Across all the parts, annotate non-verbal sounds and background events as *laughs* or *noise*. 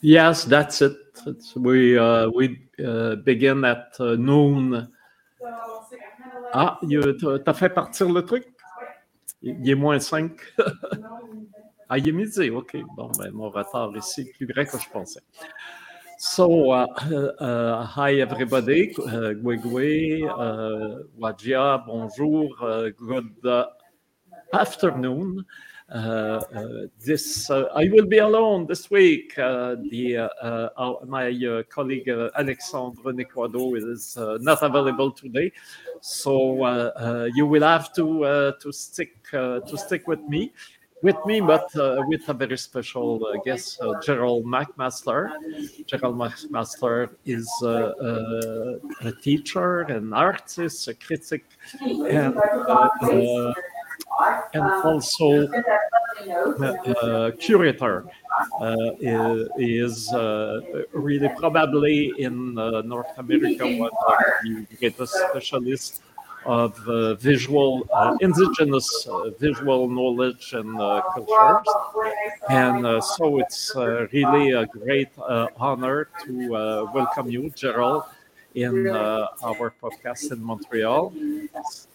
Yes, that's it. It's, we uh, we uh, begin at uh, noon. Ah, t'as fait partir le truc? Il est moins 5. *laughs* ah, il est midi, OK. Bon, ben, mon retard ici est plus grand que je pensais. So, uh, uh, hi everybody, uh, Gwegwe, uh, bonjour, uh, good uh, afternoon. Uh, uh, this uh, I will be alone this week. Uh, the uh, my uh, colleague Alexandre Nequado is not available today, so you will have to to stick to stick with me with me, but uh, with a very special uh, guest, uh, Gerald McMaster. Gerald McMaster is a teacher, an artist, a critic, and and also uh, curator uh, is uh, really probably in North America one of the greatest specialists of uh, visual, uh, indigenous uh, visual knowledge and cultures. And so it's really a great honor to welcome you, Gerald, in uh, our podcast in Montreal.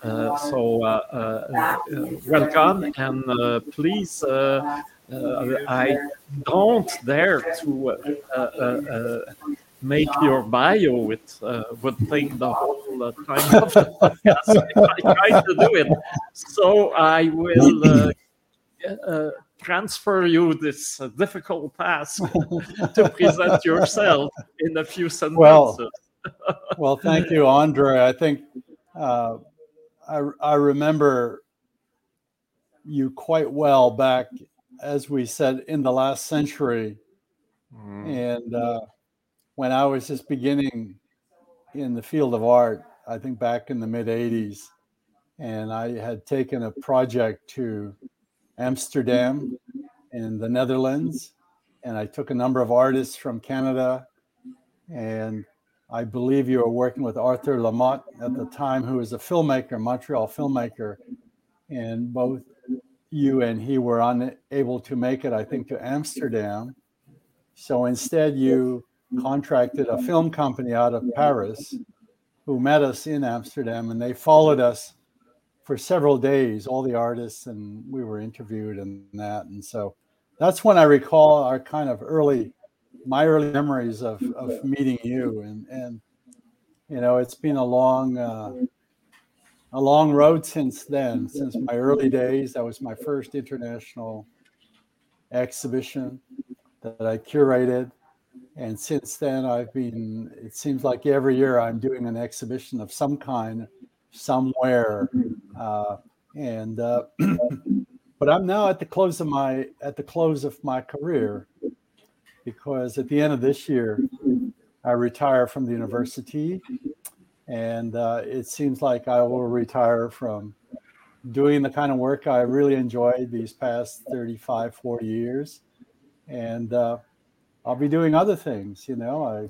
Uh, so uh, welcome and please. I don't dare to make your bio with uh, would take the whole uh, time of the podcast. I try to do it, so I will uh, transfer you this difficult task to present yourself in a few sentences. Well, well, thank you, Andre. I think uh, I, I remember you quite well back, as we said, in the last century. Mm. And uh, when I was just beginning in the field of art, I think back in the mid 80s, and I had taken a project to Amsterdam in the Netherlands. And I took a number of artists from Canada and I believe you were working with Arthur Lamothe at the time, who was a filmmaker, Montreal filmmaker, and both you and he were unable to make it, I think, to Amsterdam. So instead, you contracted a film company out of Paris who met us in Amsterdam, and they followed us for several days, all the artists, and we were interviewed and that. And so that's when I recall our kind of early my early memories of, of meeting you and and you know it's been a long uh, a long road since then since my early days. That was my first international exhibition that i curated. And since then i've been it seems like every year i'm doing an exhibition of some kind somewhere uh, and uh, *clears throat* but i'm now at the close of my at the close of my career because at the end of this year, I retire from the university. And uh, it seems like I will retire from doing the kind of work I really enjoyed these past 35, 40 years. And uh, I'll be doing other things, you know. I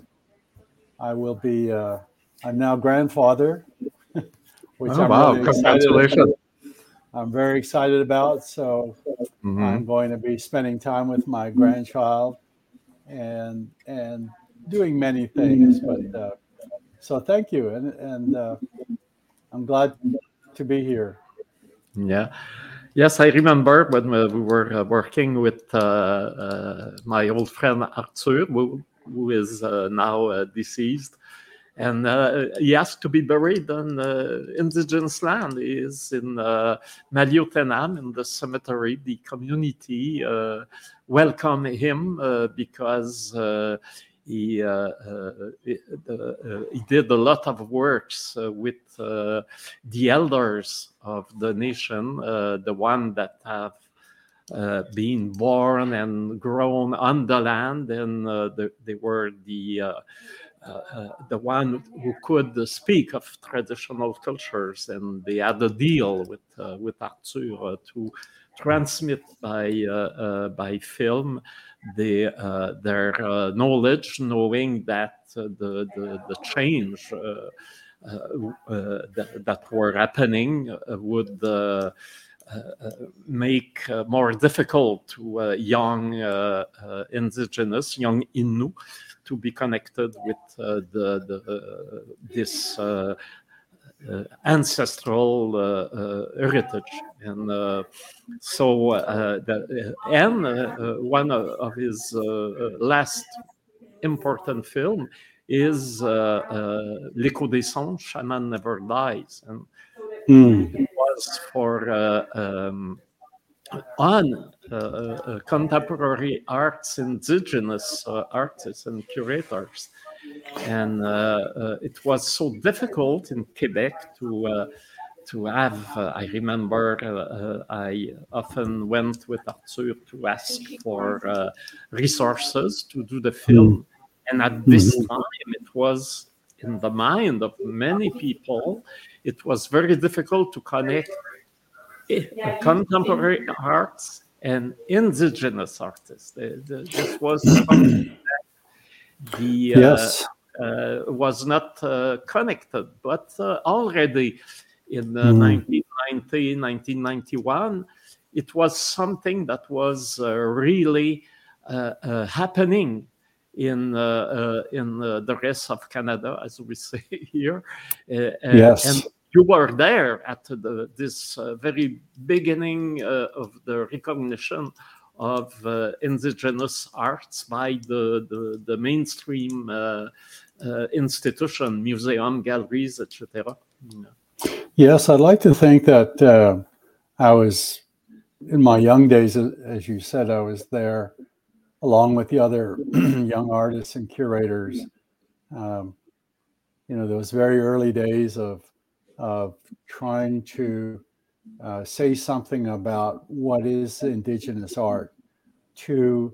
I will be uh, I'm now grandfather, *laughs* which oh, I'm wow, really congratulations. I'm very excited about. So mm-hmm. I'm going to be spending time with my grandchild and and doing many things. But uh, so thank you, and and uh, I'm glad to be here. Yeah. Yes, I remember when we were uh, working with uh, uh, my old friend Arthur, who, who is uh, now deceased, and uh, he asked to be buried on uh, indigenous land. He is in uh, Maliotenam in the cemetery. The community uh, welcomed him uh, because uh, he he did a lot of works with the elders of the nation, the one that have. Uh, born and grown on the land, and uh, the, they were the uh, uh, uh, Uh, uh, the one who could speak of traditional cultures, and they had a deal with uh, with Arthur to transmit by uh, by film the, their knowledge, knowing that the, the, the change uh, uh, that, that, were happening uh, would make more difficult to young indigenous, young Innu, to be connected with uh, the, the uh, this uh, uh, ancestral uh, uh, heritage. And so, the, and one of his last important film is L'Echo des Songes, Shaman Never Dies. And mm. it was for um, on uh, uh, contemporary arts, indigenous uh, artists and curators. And it was so difficult in Quebec to to have. Uh, I remember uh, I often went with Arthur to ask for uh, resources to do the film. Mm. And at this mm-hmm. time, it was in the mind of many people, it was very difficult to connect yeah, contemporary arts and indigenous artists. This was the uh, yes. Uh, was not uh, connected, but uh, already in mm. 1990, 1991, it was something that was uh, really uh, happening in in the rest of Canada, as we *laughs* say here. yes. And you were there at the, this uh, very beginning uh, of the recognition of uh, indigenous arts by the, the, the mainstream uh, uh, institution, museum, galleries, etc. Yes, I'd like to think that uh, I was, in my young days, as you said, I was there along with the other *clears throat* young artists and curators. Um, you know, those very early days of of trying to uh, say something about what is indigenous art to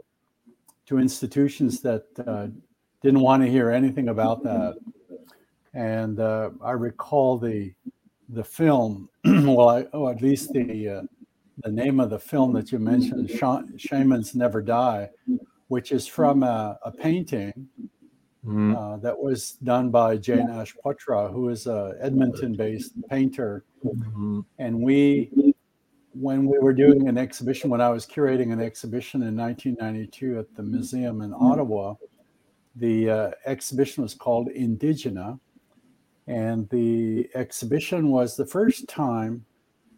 to institutions that uh, didn't want to hear anything about that. And uh, I recall the the film, *clears throat* well, I, oh, at least the uh, the name of the film that you mentioned, "Shamans Never Die," which is from a, a painting mm-hmm. uh, that was done by Jane Ash Poitras, who is a Edmonton-based painter. Mm-hmm. And we, when we were doing an exhibition, when I was curating an exhibition in 1992 at the museum in Ottawa, the uh, exhibition was called Indigena. And the exhibition was the first time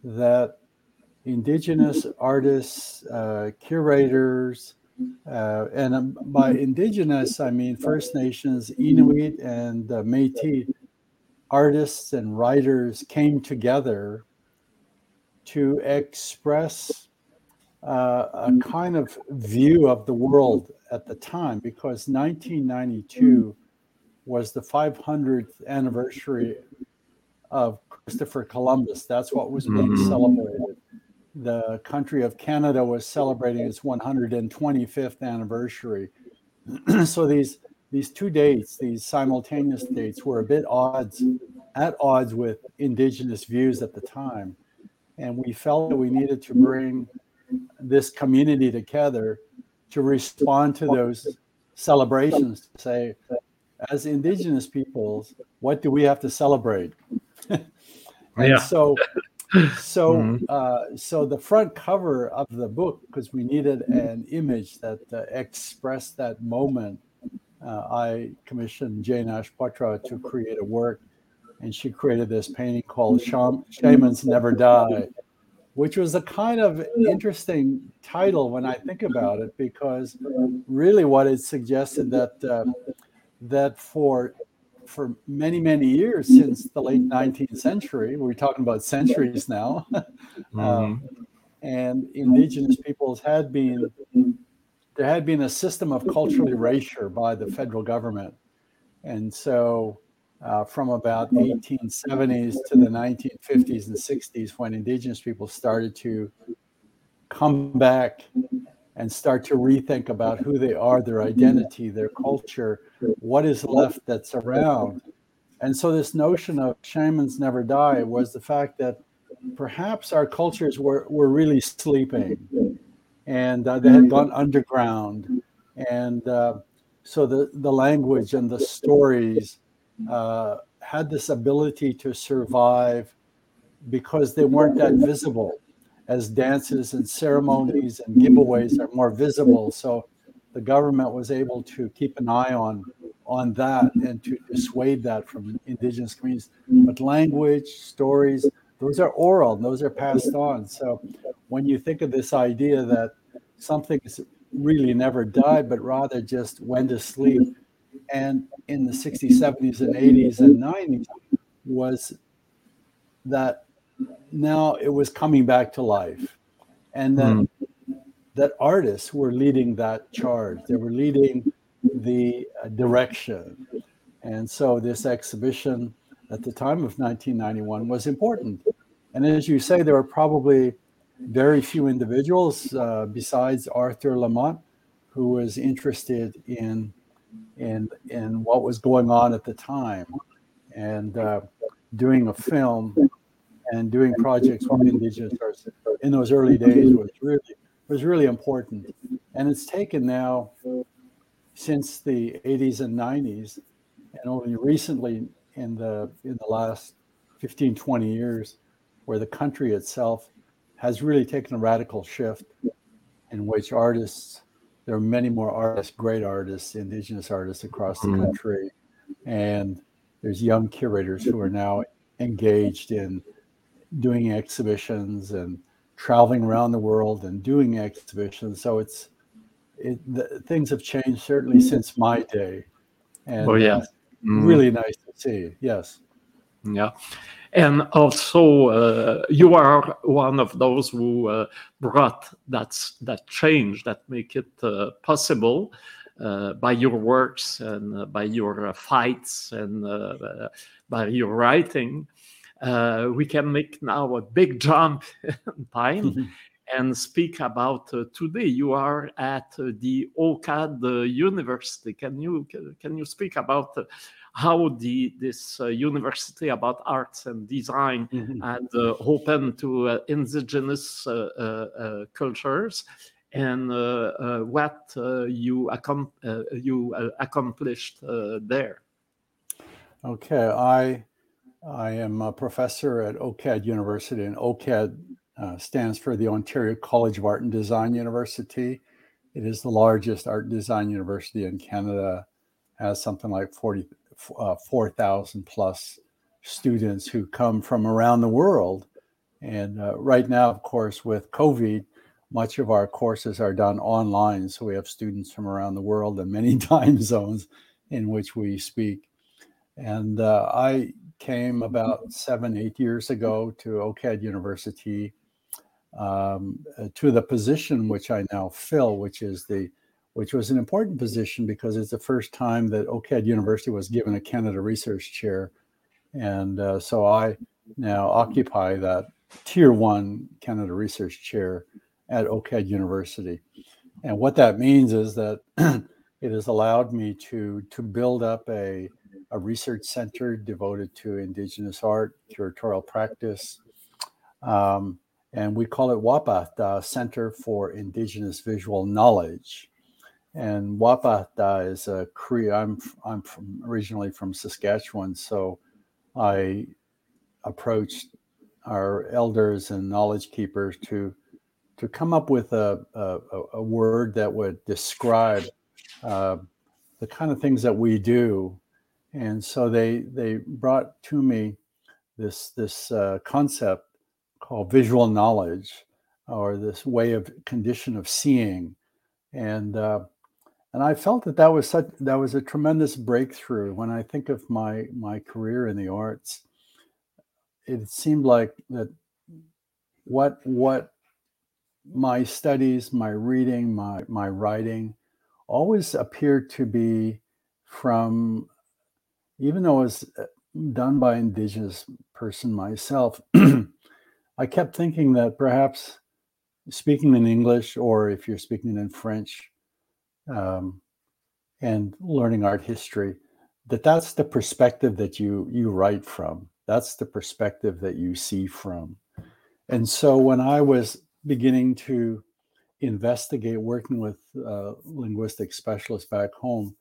that Indigenous artists, uh, curators, uh, and um, by indigenous, I mean First Nations, Inuit, and uh, Metis artists and writers came together to express uh, a kind of view of the world at the time because 1992 was the 500th anniversary of Christopher Columbus. That's what was being mm-hmm. celebrated the country of Canada was celebrating its 125th anniversary. *clears throat* so these these two dates, these simultaneous dates, were a bit odds at odds with indigenous views at the time, and we felt that we needed to bring this community together to respond to those celebrations. To say, as indigenous peoples, what do we have to celebrate? *laughs* and yeah. so so mm-hmm. uh, so the front cover of the book because we needed an image that uh, expressed that moment uh, i commissioned jane ash poitras to create a work and she created this painting called shamans never die which was a kind of interesting title when i think about it because really what it suggested that uh, that for for many, many years since the late 19th century. We're talking about centuries now. *laughs* mm-hmm. um, and indigenous peoples had been, there had been a system of cultural erasure by the federal government. And so uh, from about the 1870s to the 1950s and 60s, when indigenous people started to come back and start to rethink about who they are, their identity, their culture, what is left that's around. And so, this notion of shamans never die was the fact that perhaps our cultures were, were really sleeping and uh, they had gone underground. And uh, so, the, the language and the stories uh, had this ability to survive because they weren't that visible as dances and ceremonies and giveaways are more visible. So the government was able to keep an eye on on that and to dissuade that from indigenous communities. But language, stories, those are oral, those are passed on. So when you think of this idea that something is really never died, but rather just went to sleep, and in the 60s, 70s, and 80s and 90s was that now it was coming back to life. And that mm. that artists were leading that charge. They were leading the uh, direction. And so this exhibition at the time of 1991 was important. And as you say, there were probably very few individuals uh, besides Arthur Lamont who was interested in in in what was going on at the time, and uh, doing a film and doing projects with indigenous artists in those early days was really was really important. And it's taken now since the 80s and 90s, and only recently in the in the last 15, 20 years, where the country itself has really taken a radical shift in which artists, there are many more artists, great artists, indigenous artists across the mm-hmm. country. And there's young curators who are now engaged in doing exhibitions and traveling around the world and doing exhibitions. So it's it, the, things have changed certainly since my day. And oh yeah, mm. really nice to see. Yes. Yeah. And also, uh, you are one of those who uh, brought that, that change that make it uh, possible uh, by your works and uh, by your uh, fights and by your writing. We can make now a big jump in *laughs* time mm-hmm. and speak about today. You are at the OCAD University. Can you can you speak about how the this uh, university about arts and design mm-hmm. and uh, open to uh, indigenous uh, uh, uh, cultures and what you, accom- you accomplished there. Okay, I I am a professor at OCAD University, and OCAD stands for the Ontario College of Art and Design University. It is the largest art and design university in Canada, has something like 40, uh, 4,000 plus students who come from around the world. And uh, right now, of course, with COVID, much of our courses are done online. So we have students from around the world and many *laughs* time zones in which we speak. And uh, I came about seven, eight years ago to OCAD University um, uh, to the position which I now fill, which is the which was an important position because it's the first time that OCAD University was given a Canada Research Chair. And uh, so I now occupy that Tier 1 Canada Research Chair at OCAD University. And what that means is that *clears throat* it has allowed me to, to build up a, a research center devoted to Indigenous art, curatorial practice, um, and we call it WAPA, the Center for Indigenous Visual Knowledge. And Wapatah is a Cree. I'm I'm from originally from Saskatchewan, so I approached our elders and knowledge keepers to to come up with a a, a word that would describe uh, the kind of things that we do. And so they they brought to me this this uh, concept called visual knowledge, or this way of condition of seeing, and uh, and I felt that that was such that was a tremendous breakthrough. When I think of my my career in the arts, it seemed like that what what my studies, my reading, my my writing, always appeared to be from, even though it was uh, done by an indigenous person myself. *clears throat* I kept thinking that perhaps speaking in English, or if you're speaking in French, um, and learning art history that that's the perspective that you you write from that's the perspective that you see from and so when i was beginning to investigate working with uh, linguistic specialists back home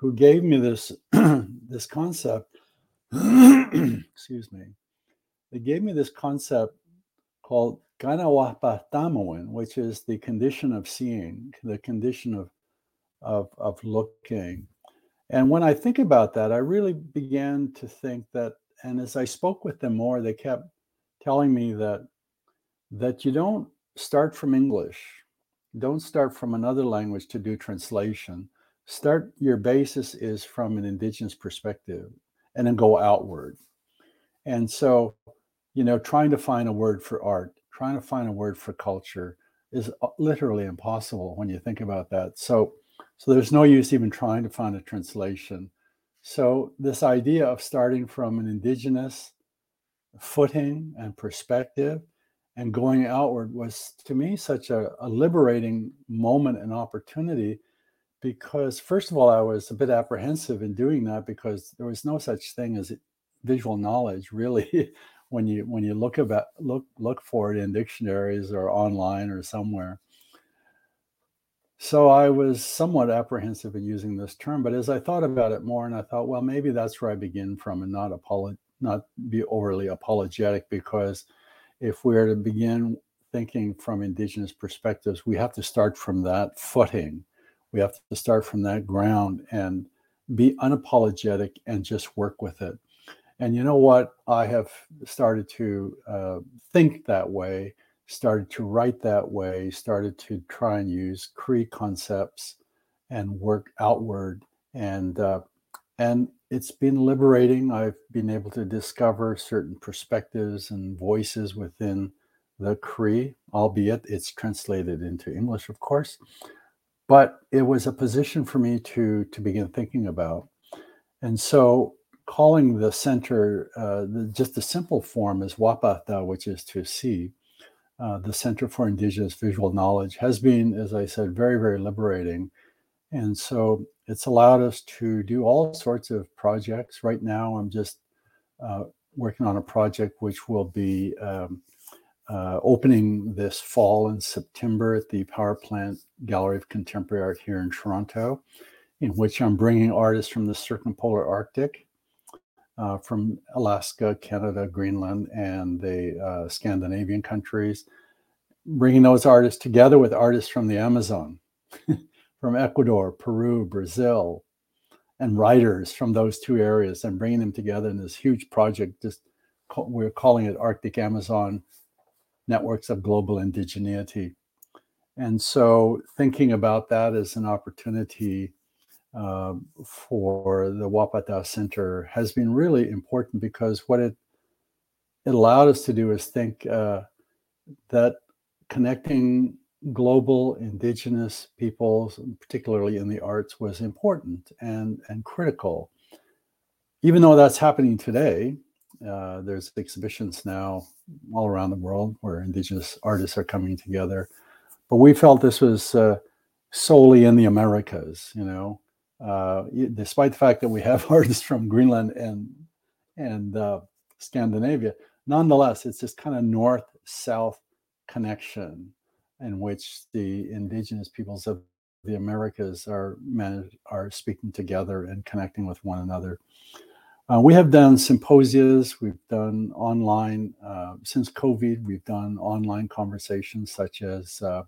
who gave me this *clears throat* this concept *clears throat* excuse me they gave me this concept called Ganawapatamoin, which is the condition of seeing, the condition of, of, of looking. And when I think about that, I really began to think that, and as I spoke with them more, they kept telling me that that you don't start from English, don't start from another language to do translation. Start your basis is from an indigenous perspective, and then go outward. And so, you know, trying to find a word for art, trying to find a word for culture is uh, literally impossible when you think about that. So so there's no use even trying to find a translation. So this idea of starting from an indigenous footing and perspective and going outward was to me such a, a liberating moment and opportunity because first of all i was a bit apprehensive in doing that because there was no such thing as visual knowledge really *laughs* when you when you look about look look for it in dictionaries or online or somewhere so I was somewhat apprehensive in using this term, but as I thought about it more, and I thought, well, maybe that's where I begin from, and not apolo- not be overly apologetic, because if we're to begin thinking from indigenous perspectives, we have to start from that footing. We have to start from that ground and be unapologetic and just work with it. And you know what? I have started to uh, think that way started to write that way, started to try and use Cree concepts and work outward. And uh, and it's been liberating. I've been able to discover certain perspectives and voices within the Cree, albeit it's translated into English, of course. But it was a position for me to to begin thinking about. And so calling the center uh, the, just the simple form is wapatah, which is to see uh, the Center for Indigenous Visual Knowledge has been, as I said, very, very liberating. And so it's allowed us to do all sorts of projects. Right now, I'm just uh, working on a project which will be um, uh, opening this fall in September at the Power Plant Gallery of Contemporary Art here in Toronto, in which I'm bringing artists from the circumpolar Arctic, uh, from Alaska, Canada, Greenland, and the uh, Scandinavian countries, bringing those artists together with artists from the Amazon, *laughs* from Ecuador, Peru, Brazil, and writers from those two areas, and bringing them together in this huge project. Just we're calling it Arctic Amazon Networks of Global Indigeneity. And so, thinking about that as an opportunity uh, for the Wapatah Center has been really important because what it it allowed us to do is think uh, that connecting global indigenous peoples, particularly in the arts, was important and and critical. Even though that's happening today, uh, there's exhibitions now all around the world where indigenous artists are coming together. But we felt this was uh, solely in the Americas, you know, uh, despite the fact that we have *laughs* artists from Greenland and and uh, Scandinavia, nonetheless, it's this kind of north-south connection in which the indigenous peoples of the Americas are managed, are speaking together and connecting with one another. Uh, we have done symposias, we've done online, uh, since COVID, we've done online conversations such as uh,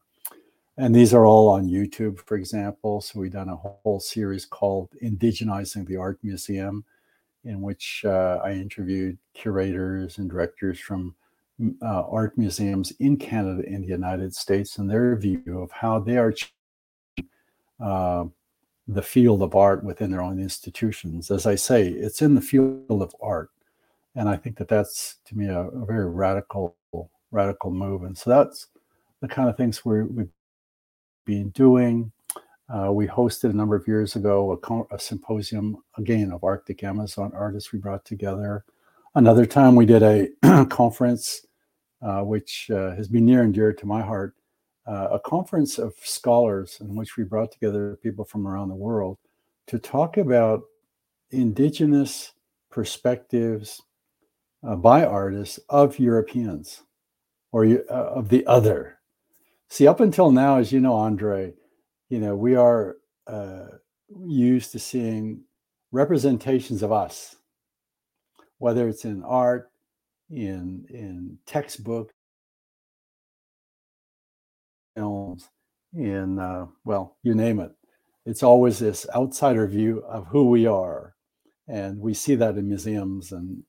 and these are all on YouTube, for example. So we've done a whole series called Indigenizing the Art Museum, in which uh, I interviewed curators and directors from uh, art museums in Canada and the United States and their view of how they are uh, the field of art within their own institutions. As I say, it's in the field of art. And I think that that's, to me, a, a very radical, radical move. And so that's the kind of things we we've been doing. Uh, we hosted a number of years ago a, a, symposium again of Arctic Amazon artists we brought together. Another time we did a *clears throat* conference, uh, which uh, has been near and dear to my heart, uh, a conference of scholars in which we brought together people from around the world to talk about indigenous perspectives uh, by artists of Europeans or uh, of the other. See, up until now, as you know, Andre, you know, we are uh, used to seeing representations of us, whether it's in art, in in textbook, films, in uh, well, you name it. It's always this outsider view of who we are, and we see that in museums and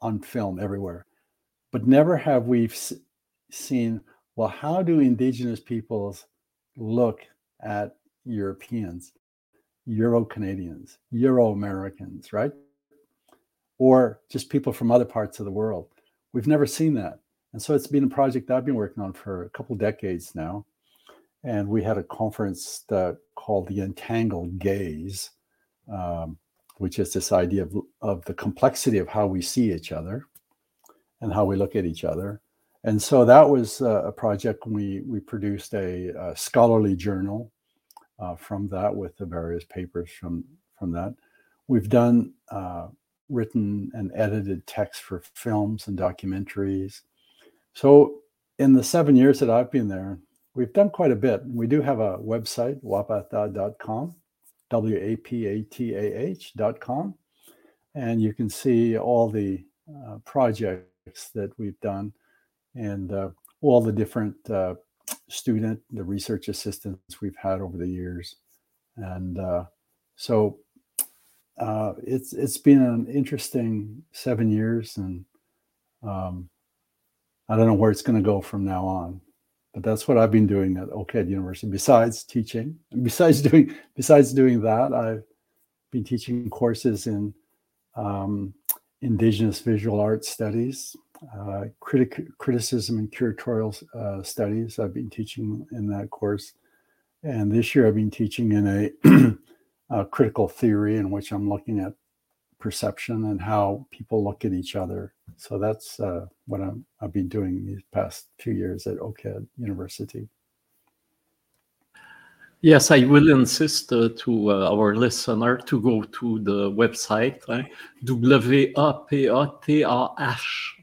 on film everywhere. But never have we seen well, how do indigenous peoples look at Europeans, Euro Canadians, Euro Americans, right? Or just people from other parts of the world. We've never seen that. And so it's been a project I've been working on for a couple decades now. And we had a conference that called the Entangled Gaze, um, which is this idea of, of the complexity of how we see each other and how we look at each other. And so that was a project we we produced a, a scholarly journal uh, from that with the various papers from from that. We've done uh, written and edited text for films and documentaries. So in the seven years that I've been there, we've done quite a bit. We do have a website, wapatah.com, W A P A T A H.com. And you can see all the uh, projects that we've done and uh, all the different uh, student, the research assistants we've had over the years. And uh, so uh, it's it's been an interesting seven years, and um, I don't know where it's going to go from now on. But that's what I've been doing at OCAD University. Besides teaching, and besides *laughs* doing besides doing that, I've been teaching courses in um, Indigenous visual arts studies, uh, critic, criticism and curatorial uh, studies. I've been teaching in that course, and this year I've been teaching in a *clears throat* uh, critical theory in which I'm looking at perception and how people look at each other. So that's uh, what i have been doing these past few years at OCAD University. Yes, I will insist uh, to uh, our listener to go to the website hein, W-A-P-A-T-A-H,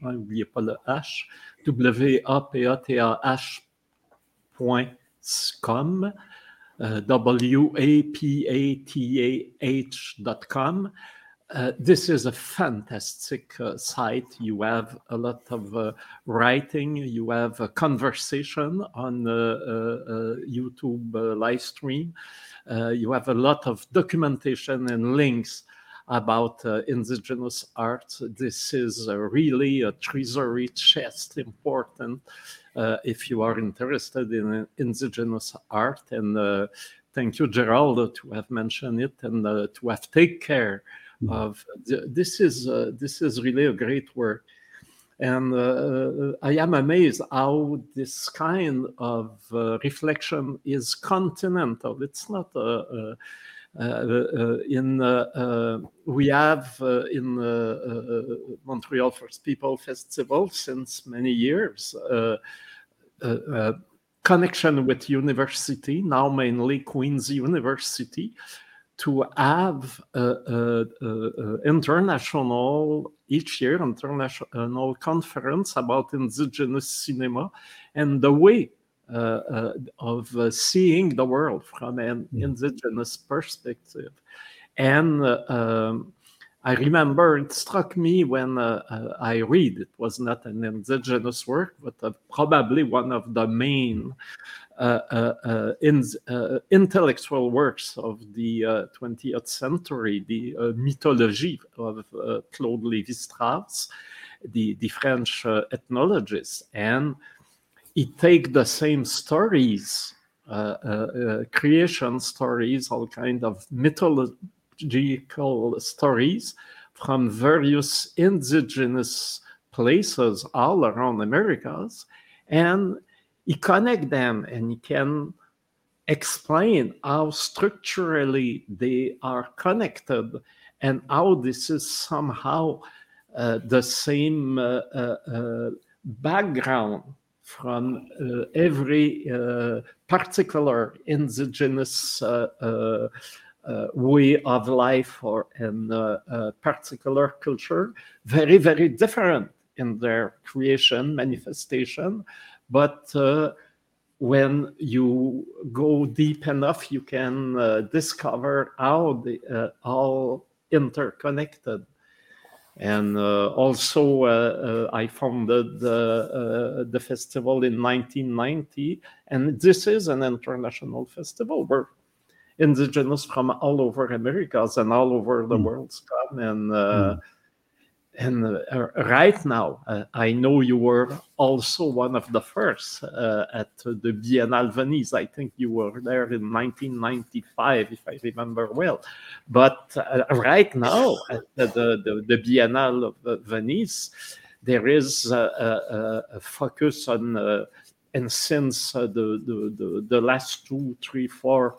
n'oubliez pas le H, W-A-P-A-T-A-H.com uh, W-A-P-A-T-A-H.com. Uh, this is a fantastic uh, site. You have a lot of uh, writing. You have a conversation on uh, uh, YouTube live stream. you have a lot of documentation and links about indigenous art. This is really a treasury chest important if you are interested in indigenous art. And thank you, Gerald, to have mentioned it and to have take care. Hmm. of uh, this. Is uh, this is really a great work. And uh, uh, I am amazed how this kind of uh, reflection is continental. It's not a, a uh, in we have in Montreal First People Festival since many years connection with university, now mainly Queen's University, to have an international, each year, international conference about indigenous cinema and the way uh, uh, of uh, seeing the world from an mm. indigenous perspective. And um, I remember it struck me when uh, uh, I read, it was not an indigenous work, but uh, probably one of the main uh, uh, uh, Uh, uh, uh, in, intellectual works of the 20th century, the mythology of Claude Lévi-Strauss, the, the French ethnologist. And he take the same stories, creation stories, all kind of mythological stories from various indigenous places all around Americas, and he connect them and you can explain how structurally they are connected and how this is somehow uh, the same uh, uh, uh background from uh, every uh, particular indigenous way of life or in particular culture, very, very different in their creation, manifestation. But uh, when you go deep enough, you can uh, discover how they uh, all interconnected. And uh, also, uh, uh, I founded the, the festival in 1990. And this is an international festival where indigenous from all over Americas and all over the mm. world come. And mm and uh, right now, uh, I know you were also one of the first uh, at the Biennale Venice. I think you were there in 1995, if I remember well. But uh, right now, at the, the, the Biennale of Venice, there is a, a, a focus on, uh, and since uh, the, the, the, the last two, three, four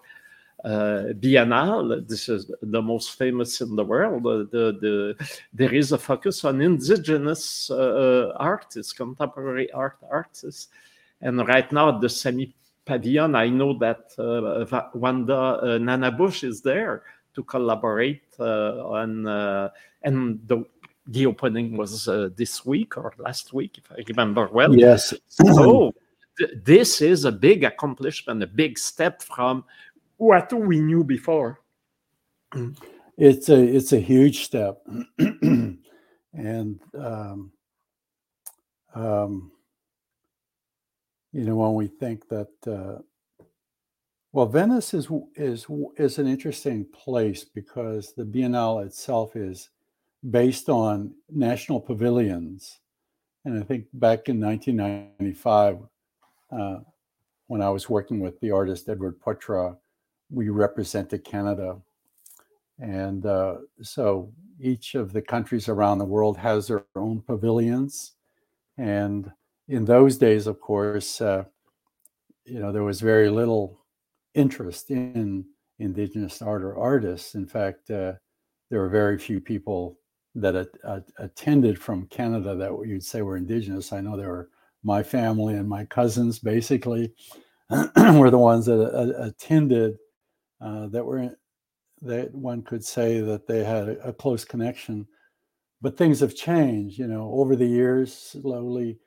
uh, Biennale, this is the most famous in the world. The, the, there is a focus on indigenous uh, artists, contemporary art artists. And right now at the Sami Pavilion, I know that uh, Wanda uh, Nanibush is there to collaborate uh, on, uh, and the, the opening was uh, this week or last week, if I remember well. Yes. so th- this is a big accomplishment, a big step from what we knew before. It's a it's a huge step, *clears throat* and um, um, you know when we think that uh, well, Venice is is is an interesting place because the Biennale itself is based on national pavilions, and I think back in 1995, uh, when I was working with the artist Edward Poitras, we represented Canada. And uh, so each of the countries around the world has their own pavilions. And in those days, of course, uh, you know, there was very little interest in indigenous art or artists. In fact, uh, there were very few people that attended from Canada that you'd say were indigenous. I know there were my family and my cousins basically *clears throat* were the ones that attended uh, that were that one could say that they had a, a, close connection. But things have changed, you know, over the years. Slowly,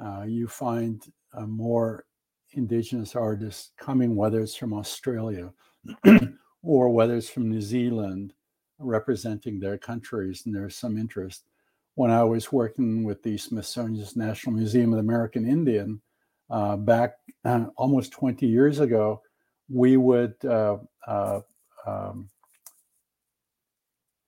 uh, you find more indigenous artists coming, whether it's from Australia *clears throat* or whether it's from New Zealand, representing their countries, and there's some interest. When I was working with the Smithsonian's National Museum of the American Indian uh, back uh, almost 20 years ago, we would uh, uh, um,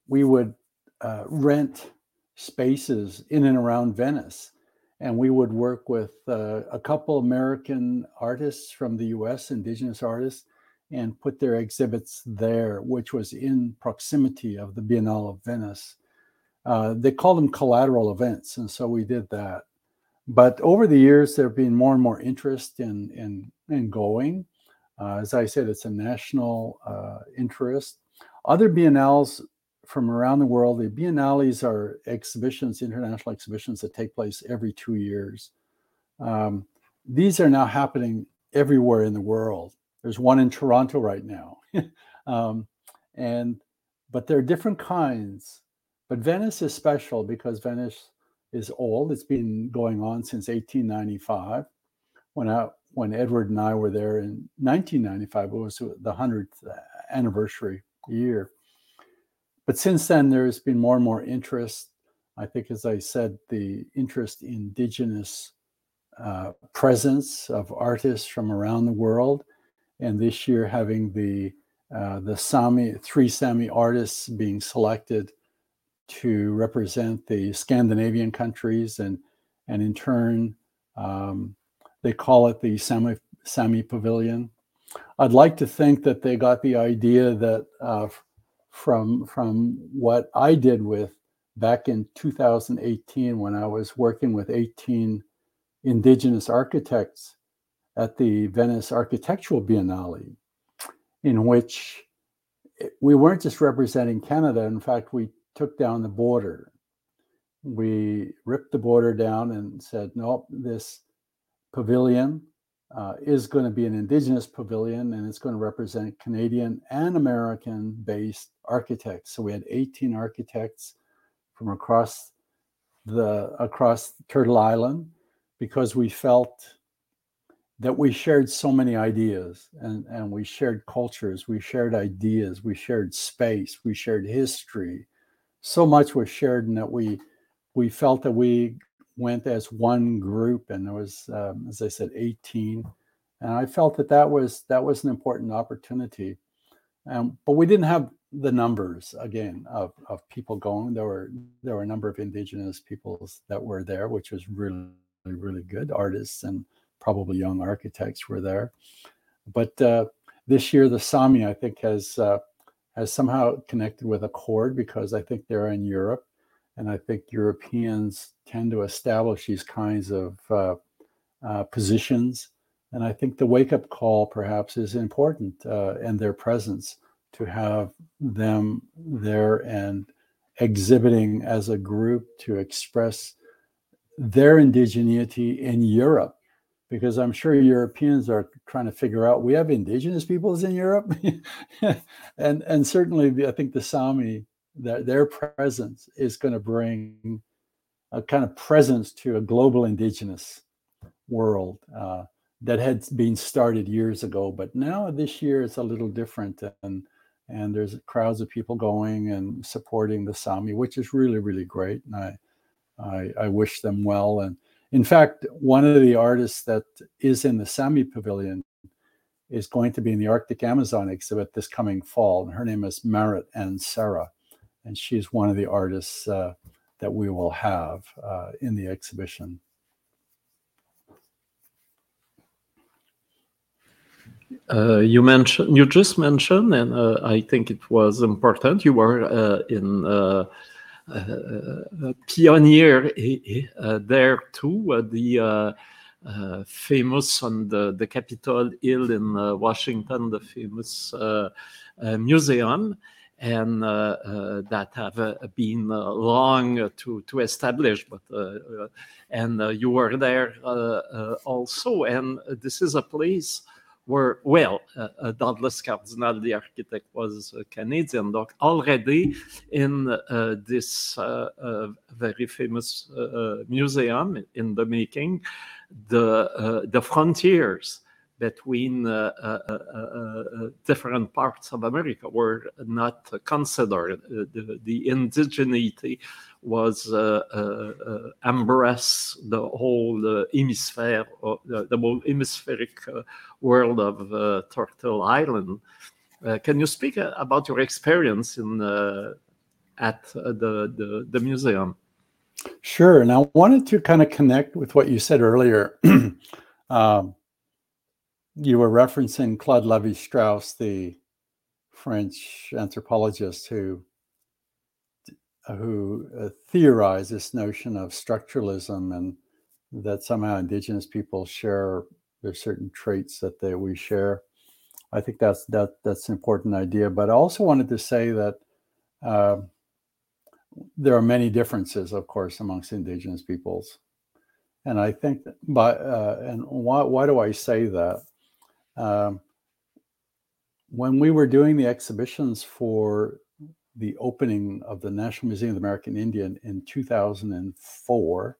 we would uh, rent spaces in and around Venice, and we would work with uh, a couple American artists from the U.S., indigenous artists, and put their exhibits there, which was in proximity of the Biennale of Venice. Uh, they called them collateral events, and so we did that. But over the years, there have been more and more interest in in, in going. Uh, as I said, it's a national uh, interest. Other biennales from around the world, the biennales are exhibitions, international exhibitions that take place every two years. Um, these are now happening everywhere in the world. There's one in Toronto right now, *laughs* um, and but there are different kinds. But Venice is special because Venice is old. It's been going on since 1895. When I when Edward and I were there in 1995. It was the 100th anniversary year. But since then, there's been more and more interest. I think, as I said, the interest in indigenous uh, presence of artists from around the world. And this year, having the uh, the Sami three Sami artists being selected to represent the Scandinavian countries and and in turn um, they call it the Sami, Sami Pavilion. I'd like to think that they got the idea that uh, from from what I did with back in 2018 when I was working with 18 indigenous architects at the Venice Architectural Biennale, in which we weren't just representing Canada. In fact, we took down the border. We ripped the border down and said, nope, this pavilion uh, is going to be an Indigenous pavilion and it's going to represent Canadian and American based architects. So we had 18 architects from across the across Turtle Island because we felt that we shared so many ideas and, and we shared cultures, we shared ideas, we shared space, we shared history, so much was shared and that we we felt that we went as one group and there was um, as i said 18 and i felt that that was that was an important opportunity. Um, but we didn't have the numbers again of, of people going. There were there were a number of indigenous peoples that were there which was really really good. Artists and probably young architects were there. But uh, this year the sami i think has uh, has somehow connected with a Accord because I think they're in Europe. And I think Europeans tend to establish these kinds of uh, uh, positions. And I think the wake up call perhaps is important uh, and their presence to have them there and exhibiting as a group to express their indigeneity in Europe because I'm sure Europeans are trying to figure out we have indigenous peoples in Europe, *laughs* and and certainly I think the Sami that their presence is going to bring a kind of presence to a global indigenous world uh, that had been started years ago, but now this year it's a little different and and there's crowds of people going and supporting the Sami, which is really really great, and I I, I wish them well and in fact, one of the artists that is in the Sami Pavilion is going to be in the Arctic Amazon exhibit this coming fall. And her name is Máret Ánne Sara. And she's one of the artists uh, that we will have uh, in the exhibition. Uh, you mentioned, you just mentioned, and uh, I think it was important. You were uh, in uh, pioneer uh, there too. Uh, the uh, famous on the, the Capitol Hill in Washington, the famous museum and uh, uh, that have uh, been long to to establish. But and you were there also, and this is a place were, well, uh, Douglas Cardinal, the architect, was Canadian. Donc, already in uh, this uh, very famous museum in the making, the, the frontiers between uh uh uh, uh, uh, uh, different parts of America were not considered. the, the indigeneity was embrace the whole hemisphere, the, the whole hemispheric world of Turtle Island. can you speak about your experience in at the, the, the museum? Sure. And I wanted to kind of connect with what you said earlier. *clears throat* um, you were referencing Claude Levi Strauss, the French anthropologist who who uh, theorized this notion of structuralism and that somehow indigenous people share there's certain traits that they we share. I think that's that that's an important idea. But I also wanted to say that uh, there are many differences, of course, amongst indigenous peoples, and I think by uh, and why why do I say that? Um, when we were doing the exhibitions for the opening of the National Museum of the American Indian in 2004,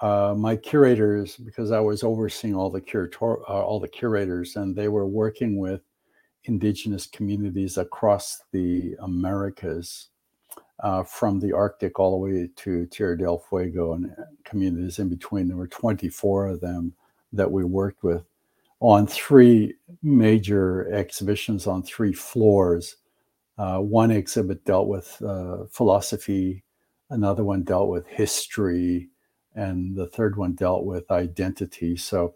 uh, my curators, because I was overseeing all the curator, uh, all the curators, and they were working with indigenous communities across the Americas, uh, from the Arctic all the way to Tierra del Fuego and communities in between. There were 24 of them that we worked with on three major exhibitions on three floors. Uh, one exhibit dealt with uh, philosophy, another one dealt with history, and the third one dealt with identity. So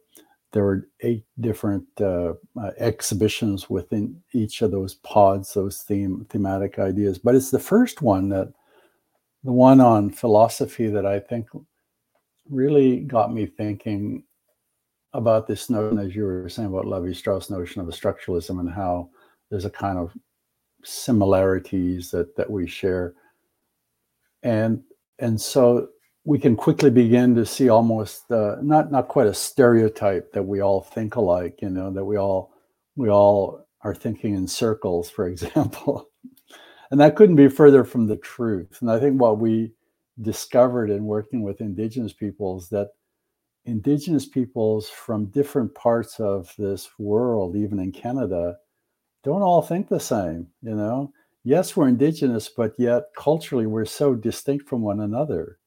there were eight different uh, uh exhibitions within each of those pods, those theme thematic ideas. But it's the first one that, the one on philosophy, that I think really got me thinking about this notion, as you were saying about Levi Strauss' notion of a structuralism and how there's a kind of similarities that that we share, and and so we can quickly begin to see almost uh, not not quite a stereotype that we all think alike, you know, that we all we all are thinking in circles, for *laughs* example, and that couldn't be further from the truth. And I think what we discovered in working with indigenous peoples that indigenous peoples from different parts of this world, even in Canada, don't all think the same. You know, yes, we're indigenous, but yet culturally we're so distinct from one another.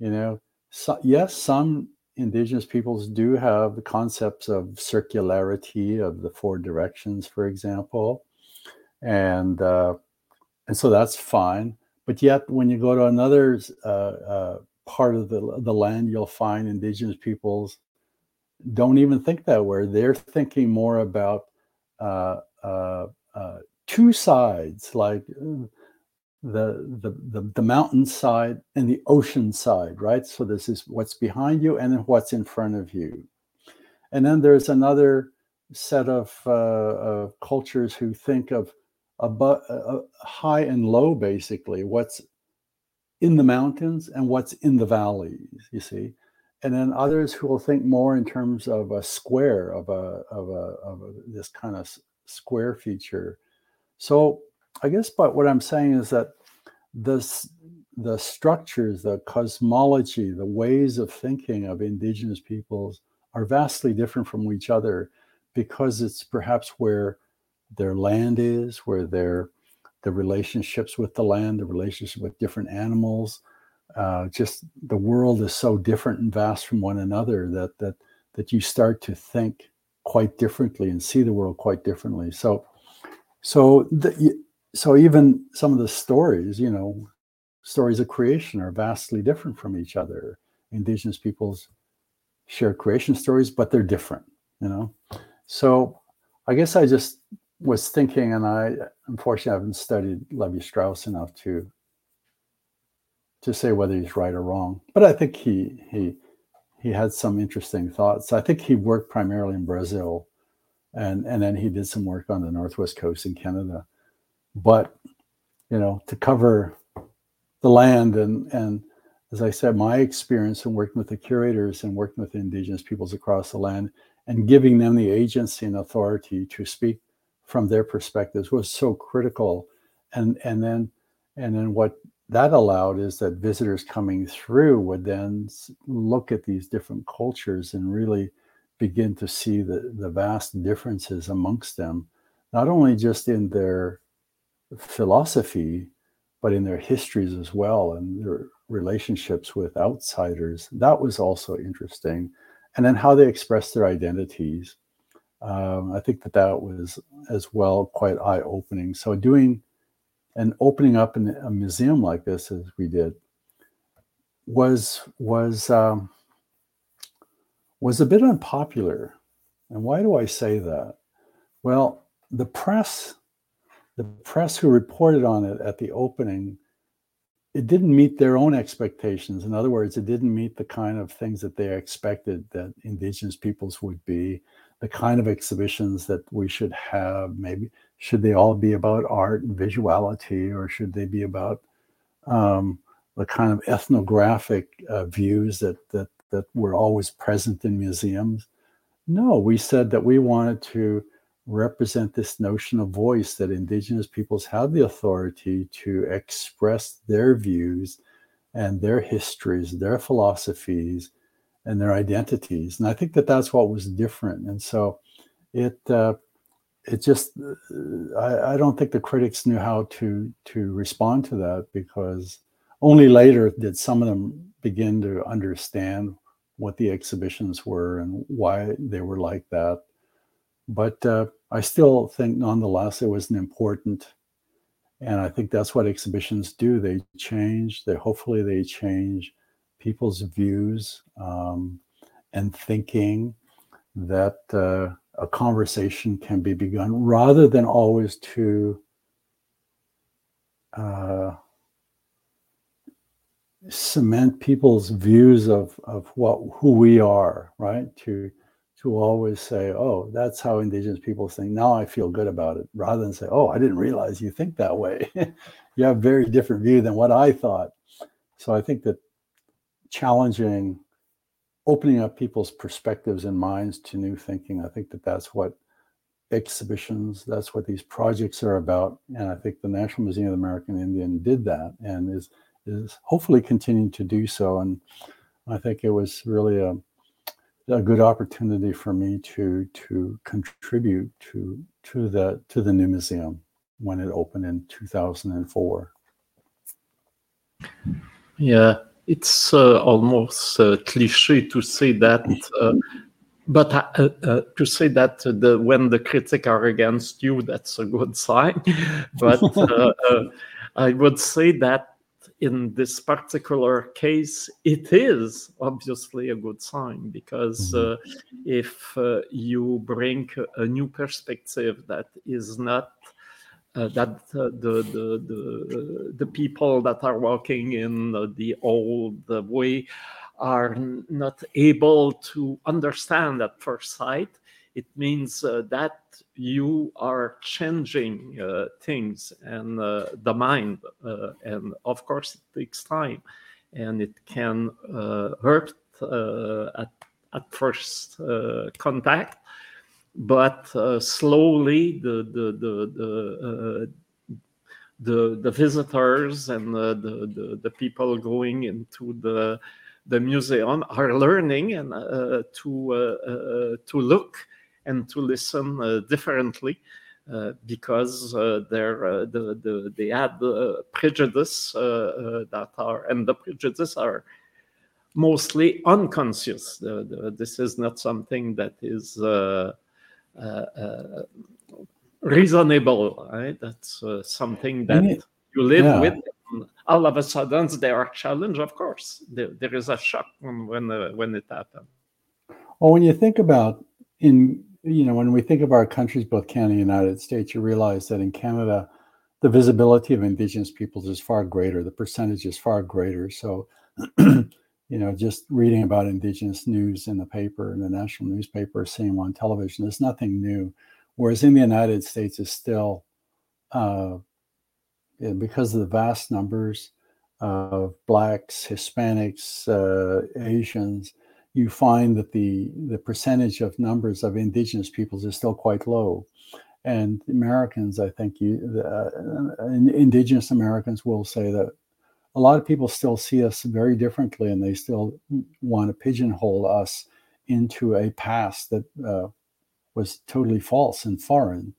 You know, so, yes, some indigenous peoples do have the concepts of circularity of the four directions, for example, and uh, and so that's fine. But yet, when you go to another uh, uh, part of the the land, you'll find indigenous peoples don't even think that way. They're thinking more about uh, uh, uh, two sides, like the, the the the mountain side and the ocean side, right? So this is what's behind you and then what's in front of you, and then there's another set of, uh, of cultures who think of above, uh, high and low, basically what's in the mountains and what's in the valleys. You see, and then others who will think more in terms of a square of a of a of a, this kind of square feature so i guess but what i'm saying is that this the structures the cosmology the ways of thinking of indigenous peoples are vastly different from each other because it's perhaps where their land is where their the relationships with the land the relationship with different animals uh, just the world is so different and vast from one another that that that you start to think quite differently and see the world quite differently. So, so the, so even some of the stories, you know, stories of creation are vastly different from each other. Indigenous peoples share creation stories, but they're different, you know. So, I guess I just was thinking, and I unfortunately haven't studied Levi Strauss enough to to say whether he's right or wrong. But I think he he he had some interesting thoughts. I think he worked primarily in Brazil, and and then he did some work on the northwest coast in Canada. But you know, to cover the land and and as I said, my experience in working with the curators and working with indigenous peoples across the land and giving them the agency and authority to speak from their perspectives was so critical. And and then and then what that allowed is that visitors coming through would then look at these different cultures and really begin to see the, the vast differences amongst them, not only just in their philosophy, but in their histories as well and their relationships with outsiders. That was also interesting. And then how they express their identities. Um, I think that that was as well quite eye opening. So, doing and opening up in a museum like this as we did was was um, was a bit unpopular. And why do I say that? Well, the press, the press who reported on it at the opening, it didn't meet their own expectations. In other words, it didn't meet the kind of things that they expected that indigenous peoples would be, the kind of exhibitions that we should have, maybe should they all be about art and visuality or should they be about um, the kind of ethnographic uh, views that, that that were always present in museums? No we said that we wanted to represent this notion of voice that indigenous peoples have the authority to express their views and their histories their philosophies and their identities and i think that that's what was different and so it uh, it just I, I, don't think the critics knew how to to respond to that because only later did some of them begin to understand what the exhibitions were and why they were like that. But uh, i still think nonetheless it was an important and i think that's what exhibitions do. They change they hopefully they change people's views um, and thinking that uh, a conversation can be begun rather than always to uh, cement people's views of, of what who we are right? To to always say oh that's how indigenous people think. Now i feel good about it rather than say oh i didn't realize you think that way. *laughs* You have a very different view than what i thought. So i think that challenging opening up people's perspectives and minds to new thinking. I think that that's what exhibitions, that's what these projects are about. And I think the National Museum of the American Indian did that and is is hopefully continuing to do so. And I think it was really a a good opportunity for me to to contribute to to the to the new museum. when it opened in 2004. Yeah, it's uh, almost uh, cliche to say that, uh, but uh, uh, to say that the, when the critics are against you, that's a good sign. *laughs* but uh, I would say that in this particular case, it is obviously a good sign because mm-hmm. uh, if uh, you bring a new perspective that is not uh, that uh, the, the, the the people that are walking in the old way are not able to understand at first sight, it means uh, that you are changing uh, things and uh, the mind uh, and of course it takes time and it can uh, hurt uh, at, at first contact but slowly the the the the, the, the visitors and the, the, the people going into the the museum are learning and to to look and to listen uh, differently. Uh, because uh, they're the, the they had the prejudice that are and the prejudice are mostly unconscious. The, the, this is not something that is uh, uh, uh, Uh, uh, reasonable. Right? That's uh, something that you live yeah. with. All of a sudden, there are challenge. Of course, there, there is a shock when when, when it happens. Well, when you think about in you know, when we think of our countries, both Canada and United States, you realize that in Canada, the visibility of Indigenous peoples is far greater. The percentage is far greater. So, *clears throat* you know, just reading about Indigenous news in the paper, in the national newspaper, seeing on television, is nothing new. Whereas in the United States, is still uh, because of the vast numbers of blacks, Hispanics, uh, Asians, you find that the the percentage of numbers of indigenous peoples is still quite low and americans i think you uh, indigenous americans will say that a lot of people still see us very differently and they still want to pigeonhole us into a past that uh, was totally false and foreign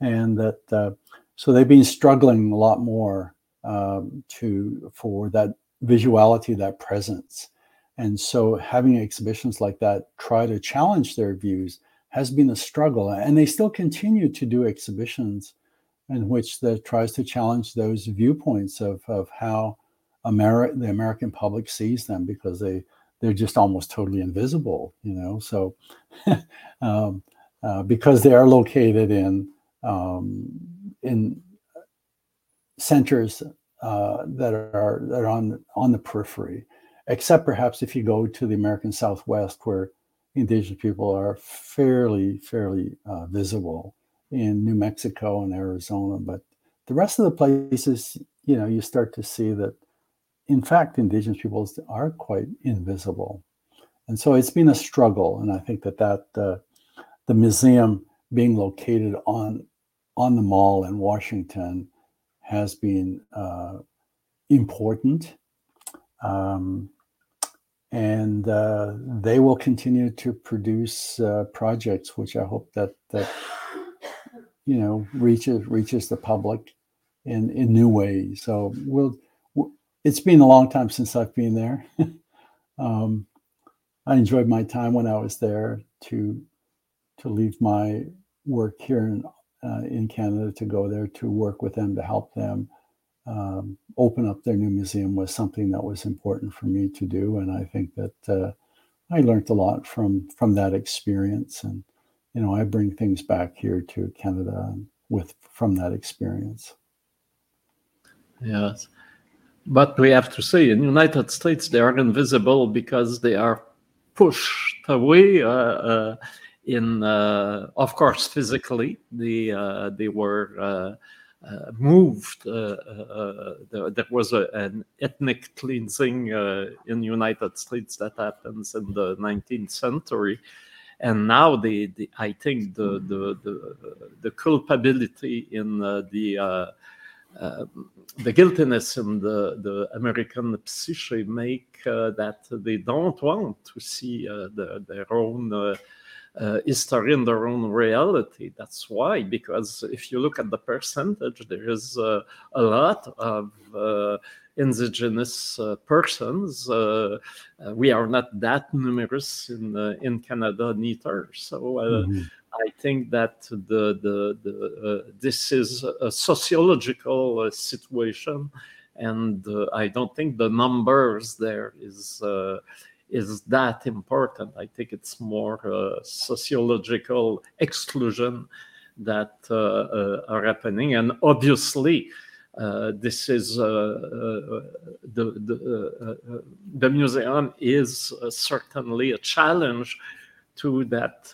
and that uh, so they've been struggling a lot more um, to for that visuality that presence and so having exhibitions like that try to challenge their views has been a struggle. And they still continue to do exhibitions in which that tries to challenge those viewpoints of, of how Ameri- the American public sees them because they they're just almost totally invisible, you know. So *laughs* um, uh, because they are located in um, in centers uh, that are that are on on the periphery, except perhaps if you go to the American Southwest, where indigenous people are fairly, fairly uh, visible in New Mexico and Arizona. But the rest of the places, you know, you start to see that, in fact, indigenous peoples are quite invisible. And so it's been a struggle. And I think that that uh, the museum being located on on the mall in Washington has been uh, important. Um, and uh, they will continue to produce uh, projects, which I hope that that you know reaches reaches the public in in new ways. So we'll. It's been a long time since I've been there. *laughs* um, I enjoyed my time when I was there to to leave my work here in uh, in Canada to go there to work with them to help them um, open up their new museum was something that was important for me to do, and I think that uh, I learned a lot from from that experience, and you know I bring things back here to Canada with from that experience. Yes, but we have to say in United States they are invisible because they are pushed away. Uh, uh, in uh, of course physically, they uh, they were uh, uh, moved. Uh, uh, there, there, was a, an ethnic cleansing in United States that happens in the 19th century, and now the, the I think the the the, the culpability in the uh, the guiltiness in the, the American psyche make uh, that they don't want to see uh, the, their own uh, history and their own reality. That's why, because if you look at the percentage, there is uh, a lot of uh, indigenous uh, persons. Uh, uh, we are not that numerous in in Canada neither. So mm-hmm. I think that the the, the this is a sociological situation, and I don't think the numbers there is is that important. I think it's more uh, sociological exclusion that uh, uh, are happening, and obviously. Uh, this is uh, uh, the the, the museum is certainly a challenge to that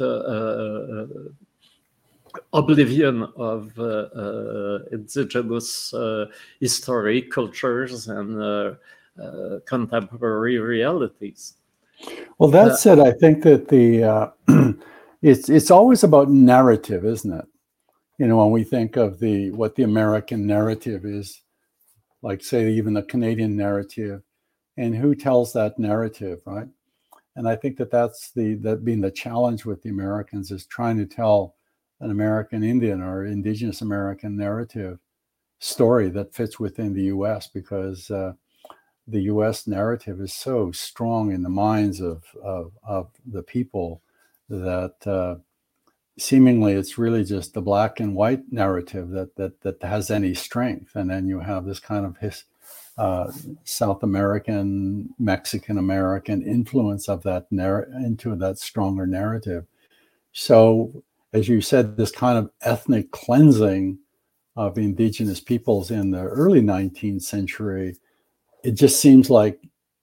oblivion of uh, uh, indigenous uh, history, cultures, and contemporary realities. Well, that said, I think that the uh, *clears throat* it's it's always about narrative, isn't it? You know, when we think of the what the American narrative is, like say even the Canadian narrative, and who tells that narrative, right? And I think that that's the that being the challenge with the Americans is trying to tell an American Indian or Indigenous American narrative story that fits within the U.S. because uh, the U.S. narrative is so strong in the minds of of, of the people that uh, seemingly it's really just the black and white narrative that that that has any strength, and then you have this kind of his, uh, South American, Mexican American influence of that narr- into that stronger narrative. So, as you said, this kind of ethnic cleansing of indigenous peoples in the early 19th century it just seems like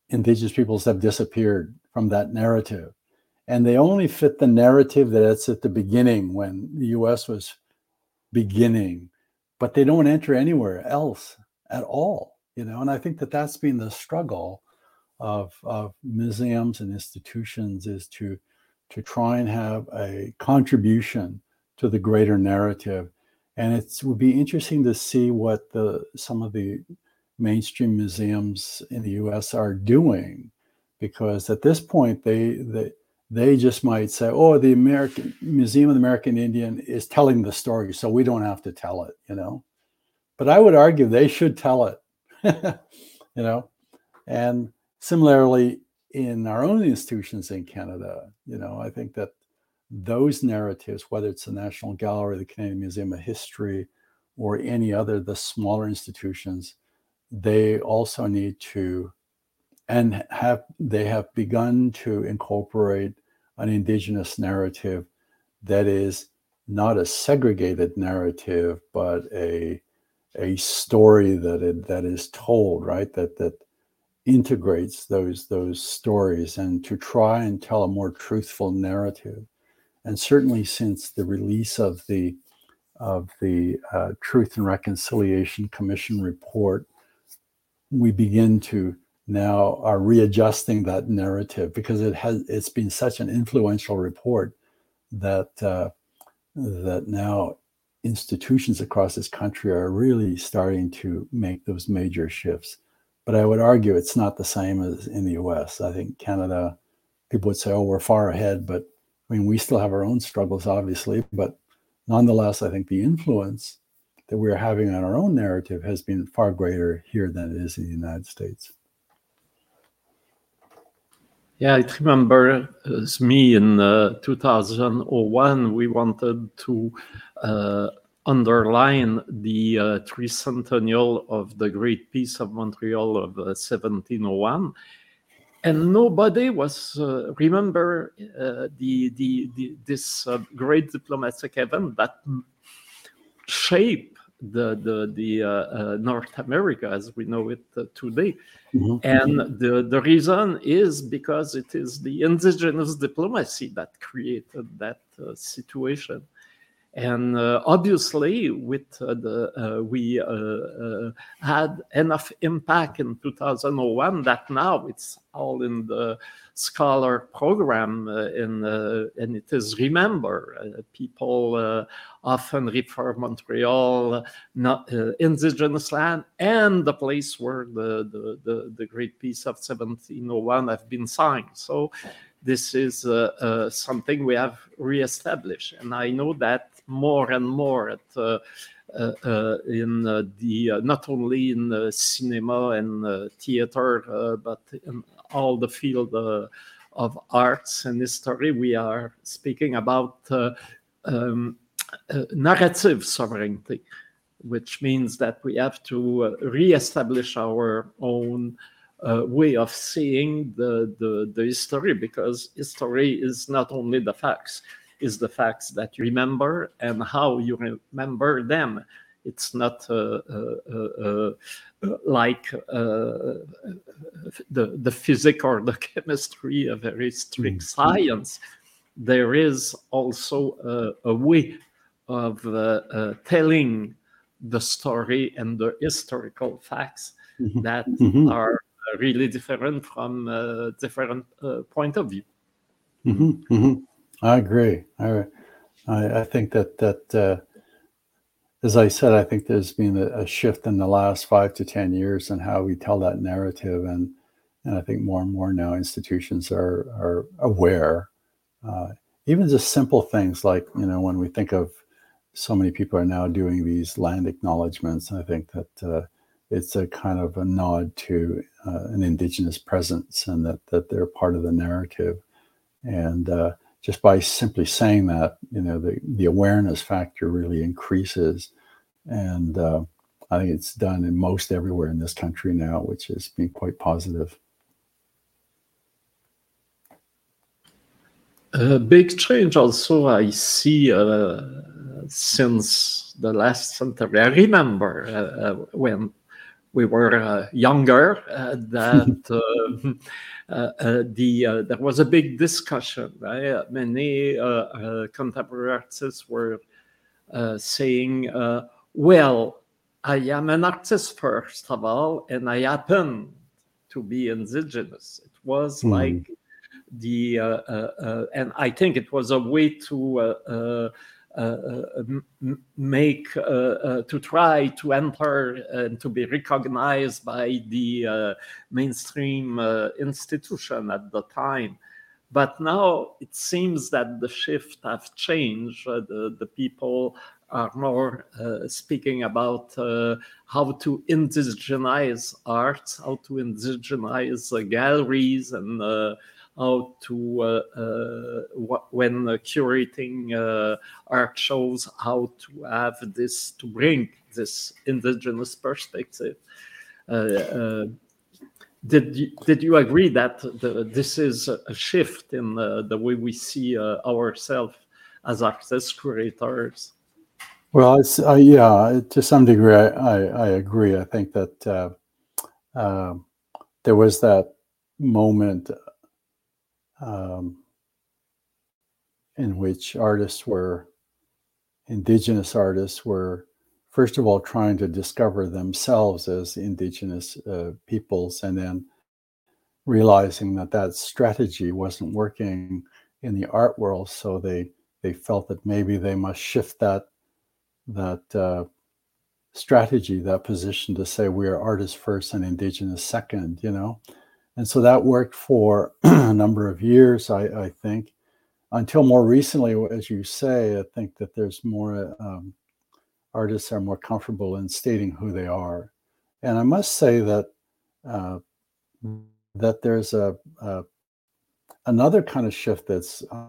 indigenous peoples have disappeared from that narrative. And they only fit the narrative that's at the beginning when the US was beginning, but they don't enter anywhere else at all. You know, and I think that that's been the struggle of, of museums and institutions is to to try and have a contribution to the greater narrative. And it would be interesting to see what the some of the mainstream museums in the US are doing because at this point they they they just might say oh the American Museum of the American Indian is telling the story so we don't have to tell it you know but I would argue they should tell it *laughs* you know? And similarly in our own institutions in Canada you know I think that those narratives whether it's the National Gallery the Canadian Museum of History or any other the smaller institutions they also need to and have they have begun to incorporate an indigenous narrative that is not a segregated narrative but a a story that it, that is told right? That that integrates those those stories and to try and tell a more truthful narrative. And certainly since the release of the of the uh, truth and reconciliation commission report we begin to now are readjusting that narrative because it has it's been such an influential report that uh, that now institutions across this country are really starting to make those major shifts. But I would argue it's not the same as in the US. I think Canada, people would say, oh, we're far ahead, but I mean, we still have our own struggles, obviously, but nonetheless, I think the influence that we're having on our own narrative has been far greater here than it is in the United States. Yeah, I remember as me in uh, 2001, we wanted to uh, underline the uh, tricentennial of the Great Peace of Montreal of 1701 uh, and nobody was uh, remember uh, the, the, the, this uh, great diplomatic event that shaped the the the uh, uh, North America as we know it uh, today, mm-hmm. and the the reason is because it is the indigenous diplomacy that created that uh, situation, and uh, obviously with uh, the we had enough impact in 2001 that now it's all in the scholar program uh, in, uh, and it is remember. Uh, people uh, often refer Montreal, not indigenous land, and the place where the, the, the, the Great Peace of 1701 have been signed. So this is something we have reestablished. And I know that more and more at uh, uh, in uh, the not only in cinema and theater, but in all the field of arts and history. We are speaking about um, narrative sovereignty which means that we have to uh, reestablish our own uh, way of seeing the, the, the history because history is not only the facts is the facts that you remember and how you remember them. It's not uh, uh, uh, like the, the physics or the *laughs* chemistry, a very strict mm-hmm. science. There is also a, a way of telling the story and the historical facts mm-hmm. that mm-hmm. are really different from a different uh, point of view. Mm-hmm. mm-hmm. I agree. I, I, I think that that uh, as I said, I think there's been a, a, shift in the last five to ten years in how we tell that narrative, and and I think more and more now institutions are are aware. Uh, even just simple things like you know when we think of so many people are now doing these land acknowledgments. I think that uh, it's a kind of a nod to uh, an indigenous presence and that that they're part of the narrative, and uh, just by simply saying that, you know, the, the awareness factor really increases. And uh, I think it's done in most everywhere in this country now, which has been quite positive. A big change also I see uh, since the last century. I remember uh, uh when we were uh, younger uh, that uh, *laughs* Uh, uh, the uh, there was a big discussion. Right? Uh, many contemporary artists were saying, "Well, I am an artist first of all, and I happen to be indigenous." It was mm. like the and I think it was a way to uh, uh, make uh, to try to enter and to be recognized by the mainstream institution at the time. But now it seems that the shift have changed. the, the people are more uh, speaking about uh, how to indigenize arts, how to indigenize uh, galleries and how to uh, uh, when curating uh, art shows how to have this to bring this indigenous perspective. Did you, did you agree that the, this is a shift in the, way we see uh, ourselves as artists curators? Well uh, yeah to some degree I, I, I agree. I think that uh, um, there was that moment um, in which artists were, indigenous artists were, first of all, trying to discover themselves as indigenous uh, peoples and then realizing that that strategy wasn't working in the art world. So they, they felt that maybe they must shift that, that uh, strategy, that position to say we are artists first and indigenous second, you know? And so that worked for *clears throat* a number of years, I, I, think, until more recently, as you say, I think that there's more um, artists are more comfortable in stating who they are. And I must say that uh, that there's a, a, another kind of shift that's uh,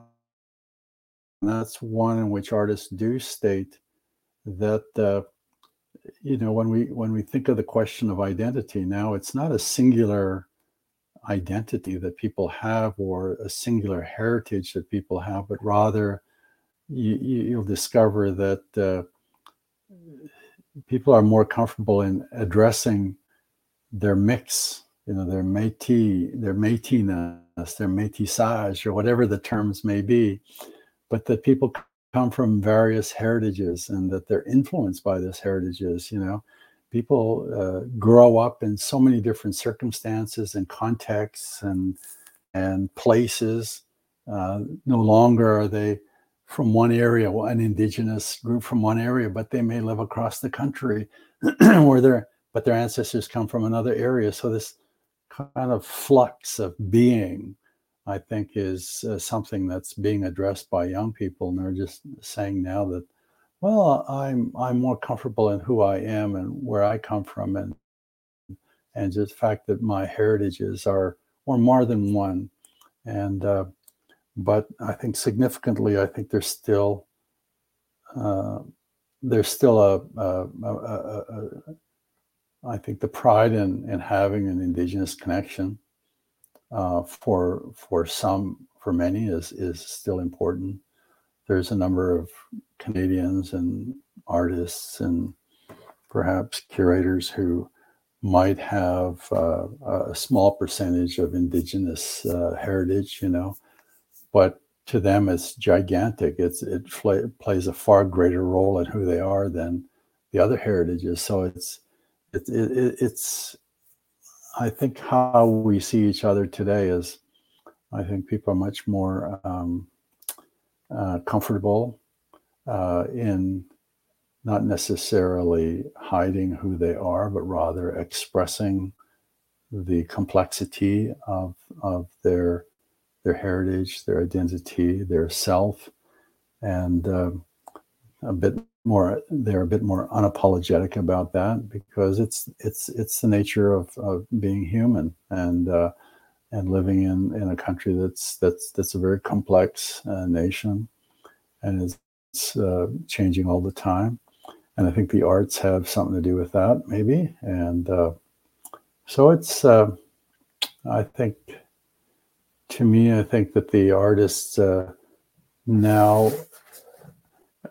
that's one in which artists do state that uh, you know when we when we think of the question of identity now it's not a singular identity that people have or a singular heritage that people have, but rather you, will discover that uh, people are more comfortable in addressing their mix, you know, their métis, their métiness, their métissage, or whatever the terms may be, but that people come from various heritages and that they're influenced by those heritages, you know people uh, grow up in so many different circumstances and contexts and and places. Uh, no longer are they from one area, an indigenous group from one area, but they may live across the country *clears throat* where their but their ancestors come from another area. So this kind of flux of being, I think, is uh, something that's being addressed by young people, and they're just saying now that, well, I'm I'm more comfortable in who I am and where I come from, and and just the fact that my heritages are or more than one, and uh, but I think significantly, I think there's still uh, there's still a, a, a, a I think the pride in, in having an indigenous connection uh, for for some for many is is still important. There's a number of Canadians and artists and perhaps curators who might have uh, a small percentage of indigenous uh, heritage, you know, but to them it's gigantic. It's it plays a far greater role in who they are than the other heritages. So it's it, it, it's I think how we see each other today is I think people are much more um, uh, comfortable uh, in not necessarily hiding who they are, but rather expressing the complexity of, of their their heritage, their identity, their self, and uh, a bit more they're a bit more unapologetic about that because it's it's it's the nature of, of being human. And uh, and living in in a country that's that's that's a very complex uh, nation and it's uh, changing all the time and I think the arts have something to do with that maybe and uh, so it's uh, I think to me I think that the artists uh, now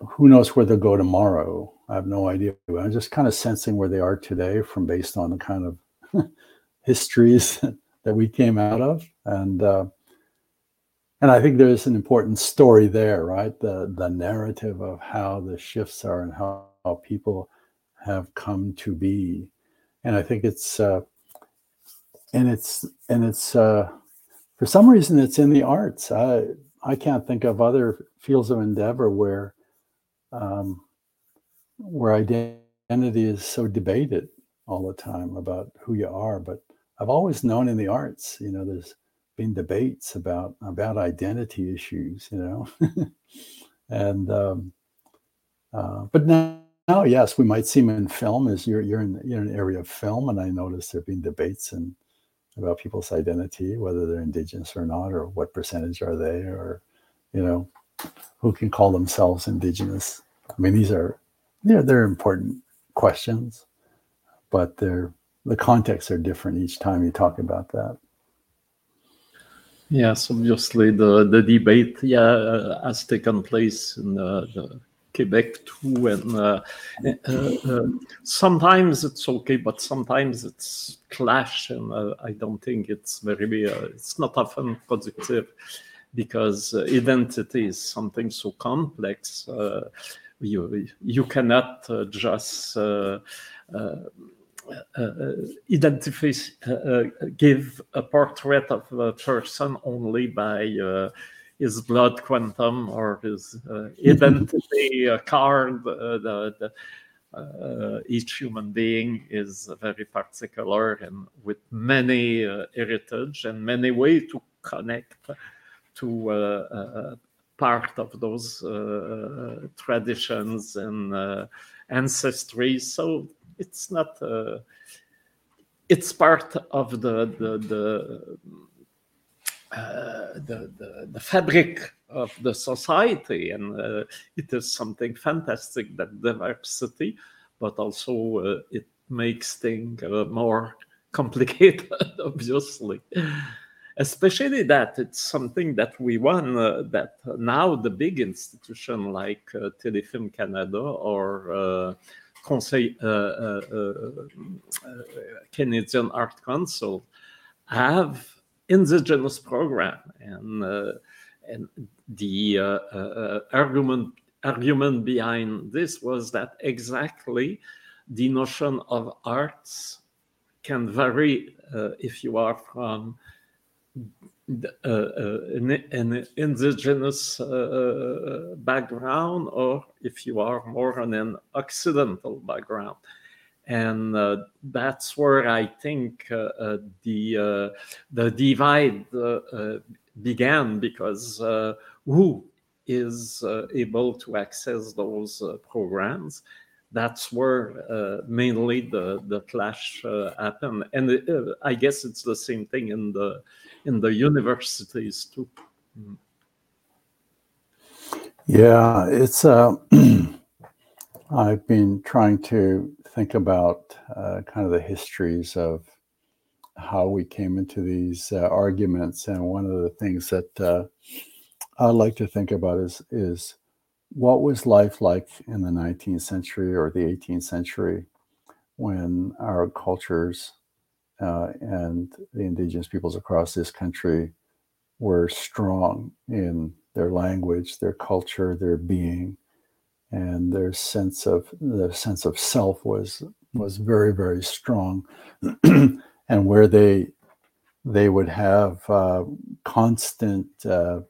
who knows where they'll go tomorrow? I have no idea. I'm just kind of sensing where they are today from based on the kind of *laughs* histories that we came out of, and uh, and I think there's an important story there, right? The the narrative of how the shifts are and how, how people have come to be, and I think it's uh, and it's and it's uh, for some reason it's in the arts. I I can't think of other fields of endeavor where um, where identity is so debated all the time about who you are. But I've always known in the arts, you know, there's been debates about about identity issues, you know, *laughs* and um, uh, but now, now, yes, we might see them in film. As you're you're in you're in an area of film, and I notice there've been debates and about people's identity, whether they're indigenous or not, or what percentage are they, or you know, who can call themselves indigenous. I mean, these are yeah, they're important questions, but they're the contexts are different each time you talk about that. Yes, obviously the the debate yeah uh, has taken place in uh, Quebec too, and uh, uh, uh, sometimes it's okay, but sometimes it's clash, and uh, I don't think it's very it's not often productive because identity is something so complex you you cannot just identify give a portrait of a person only by his blood quantum or his identity card. the, the uh, each human being is very particular and with many uh, heritage and many way to connect to uh, part of those uh, traditions and uh, ancestry. So it's not. Uh, it's part of the the the, uh, the, the, the fabric of the society, and uh, it is something fantastic that diversity, but also uh, it makes things more *laughs* complicated, obviously especially that it's something that we want uh, that now the big institution like uh, Telefilm Canada or uh, Conseil uh, uh, uh, Canadian Art Council have indigenous program and and the argument argument behind this was that exactly the notion of arts can vary if you are from uh, uh, Uh, uh, an, an, indigenous uh, uh, background or if you are more on an occidental background. And uh, that's where I think uh, uh, the the divide began because who is able to access those programs that's where uh, mainly the the clash uh, happened and uh, i guess it's the same thing in the in the universities too. Mm. yeah it's uh *clears throat* i've been trying to think about uh, kind of the histories of how we came into these uh, arguments. And one of the things that i like to think about is is what was life like in the 19th century or the 18th century when our cultures uh, and the indigenous peoples across this country were strong in their language, their culture, their being, and their sense of the sense of self was was very very strong, *clears throat* and where they they would have uh, constant uh,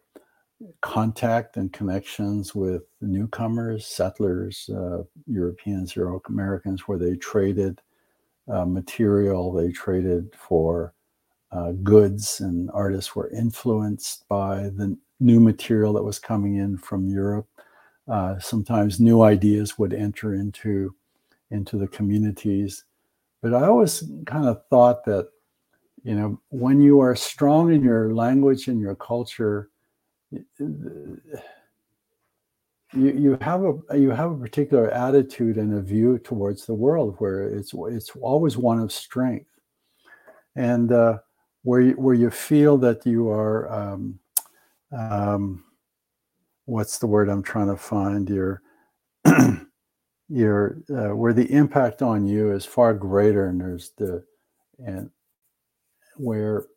contact and connections with newcomers, settlers, uh, Europeans, Euro Americans, where they traded uh, material, they traded for uh, goods, and artists were influenced by the new material that was coming in from Europe. Uh, sometimes new ideas would enter into into the communities, but I always kind of thought that you know when you are strong in your language and your culture you you have a you have a particular attitude and a view towards the world where it's it's always one of strength. And uh, where you, where you feel that you are um, um, what's the word I'm trying to find? Your *clears throat* your uh, where the impact on you is far greater and there's the and where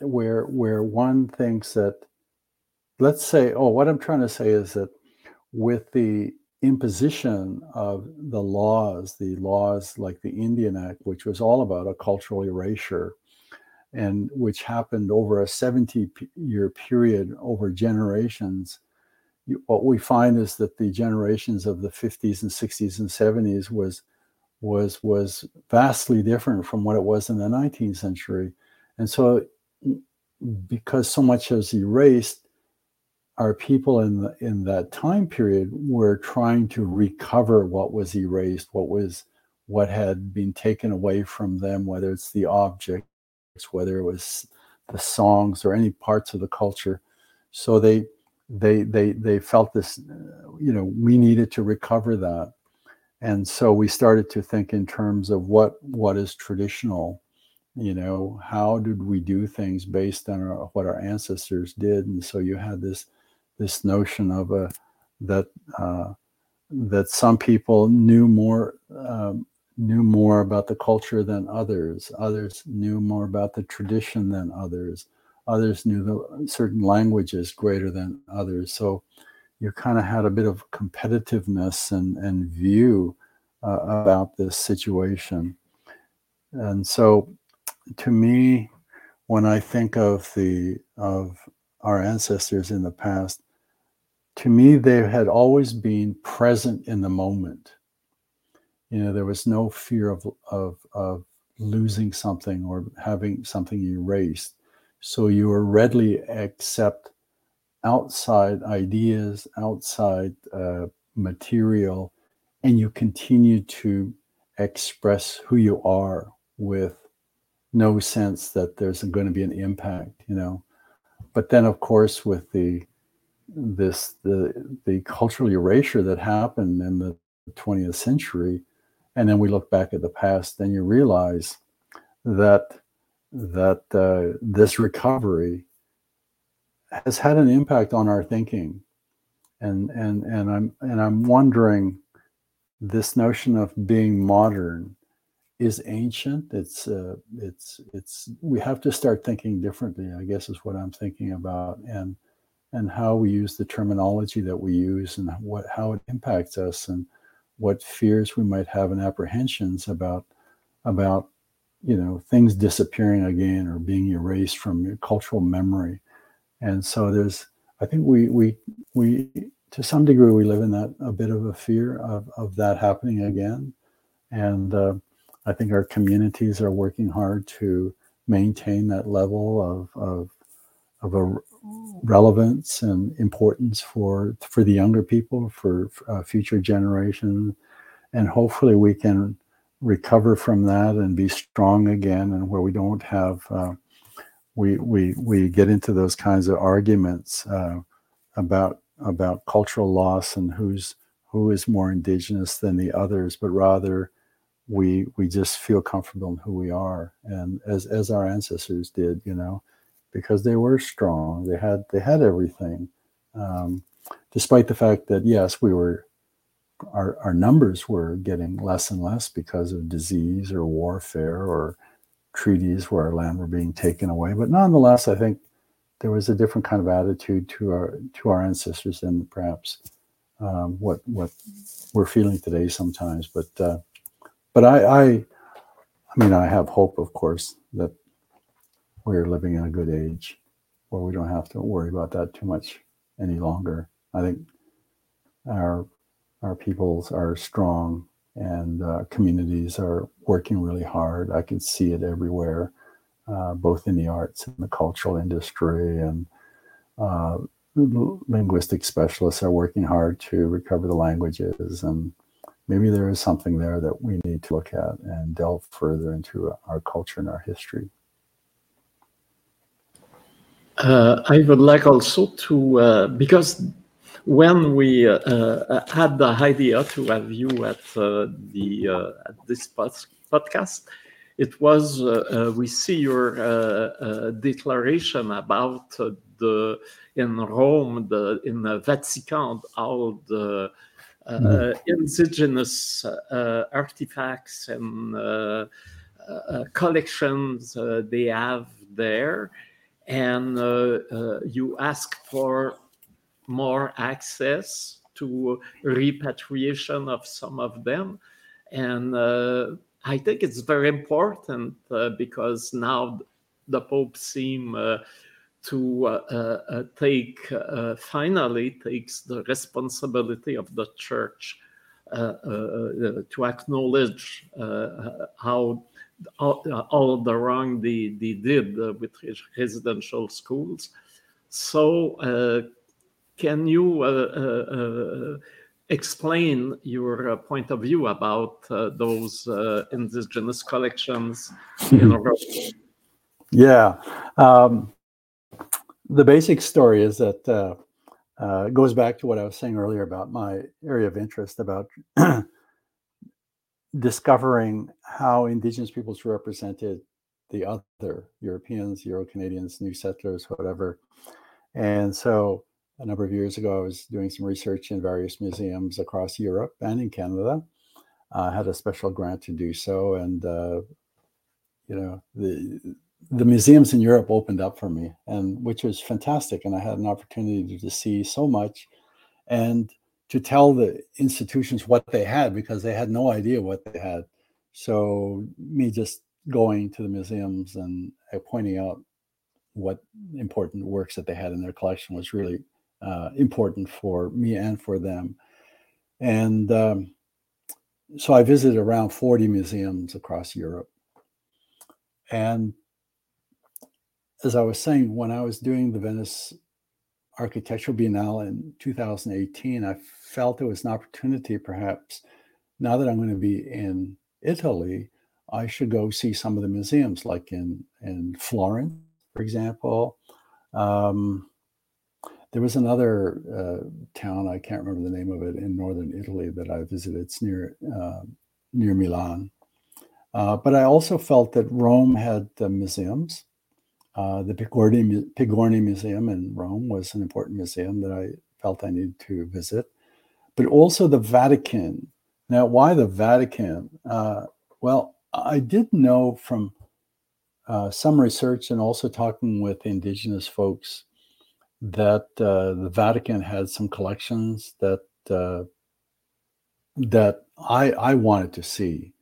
where where one thinks that let's say oh what i'm trying to say is that with the imposition of the laws the laws like the indian act which was all about a cultural erasure and which happened over a 70 year period over generations what we find is that the generations of the 50s and 60s and 70s was was was vastly different from what it was in the 19th century. And so because so much has erased our people in the, in that time period were trying to recover what was erased what was what had been taken away from them whether it's the objects whether it was the songs or any parts of the culture. So they they they they felt this uh, you know we needed to recover that. And so we started to think in terms of what what is traditional you know how did we do things based on our, what our ancestors did? And so you had this this notion of a that uh, that some people knew more um, knew more about the culture than others. Others knew more about the tradition than others. Others knew the certain languages greater than others. So you kind of had a bit of competitiveness and, and view uh, about this situation. And so to me, when I think of the of our ancestors in the past, to me, they had always been present in the moment. You know, there was no fear of, of, of losing something or having something erased. So you were readily accept outside ideas, outside uh, material, and you continue to express who you are with no sense that there's going to be an impact, you know. But then, of course, with the this the the cultural erasure that happened in the 20th century and then we look back at the past then you realize that that uh, this recovery has had an impact on our thinking. And and and i'm and i'm wondering this notion of being modern is ancient. It's uh, it's it's we have to start thinking differently i guess is what i'm thinking about. And and how we use the terminology that we use and what how it impacts us and what fears we might have and apprehensions about about you know things disappearing again or being erased from your cultural memory. And so there's i think we we we to some degree we live in that a bit of a fear of, of that happening again. And uh, i think our communities are working hard to maintain that level of of, of a relevance and importance for for the younger people for uh, future generations and hopefully we can recover from that and be strong again and where we don't have uh, we we we get into those kinds of arguments uh, about about cultural loss and who's who is more indigenous than the others but rather we we just feel comfortable in who we are and as as our ancestors did you know because they were strong they had they had everything um, despite the fact that yes we were our, our numbers were getting less and less because of disease or warfare or treaties where our land were being taken away. But nonetheless, I think there was a different kind of attitude to our to our ancestors than perhaps um, what what we're feeling today sometimes. But uh, but I, I I mean I have hope, of course, that we're living in a good age where we don't have to worry about that too much any longer. I think our our peoples are strong and uh, communities are working really hard. I can see it everywhere, uh, both in the arts and the cultural industry. And uh, linguistic specialists are working hard to recover the languages. And maybe there is something there that we need to look at and delve further into our culture and our history. Uh, I would like also to, uh, because when we uh, uh, had the idea to have you at uh, the at this podcast, it was we see your declaration about the in Rome, the in the Vatican, all the uh, mm. indigenous uh, artifacts and uh, collections they have there, and you ask for more access to repatriation of some of them. And uh, I think it's very important uh, because now the Pope seems uh, to uh, uh, take, uh, finally takes the responsibility of the church to acknowledge how all, all, the wrong they, they did with residential schools. So can you uh, uh, uh, explain your point of view about those indigenous collections in Yeah. Um, the basic story is that uh, uh, it goes back to what I was saying earlier about my area of interest about *clears throat* discovering how Indigenous peoples represented the other Europeans, Euro Canadians, New settlers, whatever. And so a number of years ago, I was doing some research in various museums across Europe and in Canada. I had a special grant to do so, and uh, you know the the museums in Europe opened up for me, and which was fantastic. And I had an opportunity to see so much, and to tell the institutions what they had because they had no idea what they had. So me just going to the museums and uh, pointing out what important works that they had in their collection was really uh, important for me and for them. And um, so I visited around 40 museums across Europe. And as I was saying, when I was doing the Venice Architectural Biennale in 2018, I felt there was an opportunity, perhaps, now that I'm going to be in Italy, I should go see some of the museums, like in in Florence, for example. Um, there was another uh, town I can't remember the name of it in northern Italy that I visited. It's near uh, near Milan. Uh, but I also felt that Rome had the museums. Uh, the Pigorini Museum in Rome was an important museum that I felt I needed to visit. But also the Vatican. Now, why the Vatican? Uh, well, I did know from uh, some research and also talking with indigenous folks that uh, the Vatican had some collections that uh, that I I wanted to see.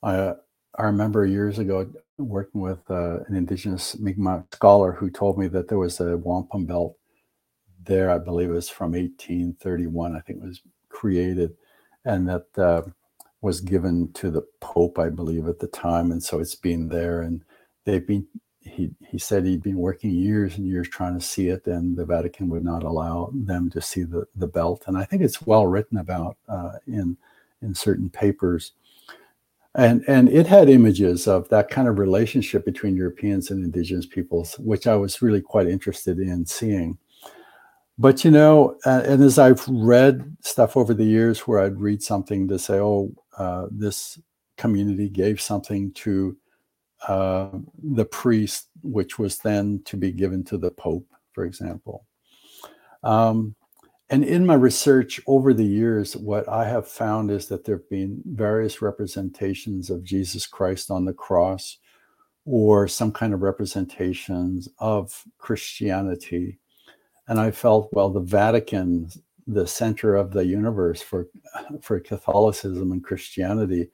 I I remember years ago working with uh, an indigenous Mi'kmaq scholar who told me that there was a wampum belt there. I believe it was from 1831. I think it was created, and that uh, was given to the Pope, I believe, at the time, and so it's been there. And they've been. He he said he'd been working years and years trying to see it, and the Vatican would not allow them to see the the belt. And I think it's well written about uh, in in certain papers and and it had images of that kind of relationship between Europeans and indigenous peoples, which I was really quite interested in seeing. But you know, uh, and as I've read stuff over the years, where I'd read something to say, "Oh, uh, this community gave something to uh, the priest, which was then to be given to the Pope," for example. Um, and in my research over the years, what I have found is that there have been various representations of Jesus Christ on the cross or some kind of representations of Christianity. And I felt, well, the Vatican, the center of the universe for, for Catholicism and Christianity,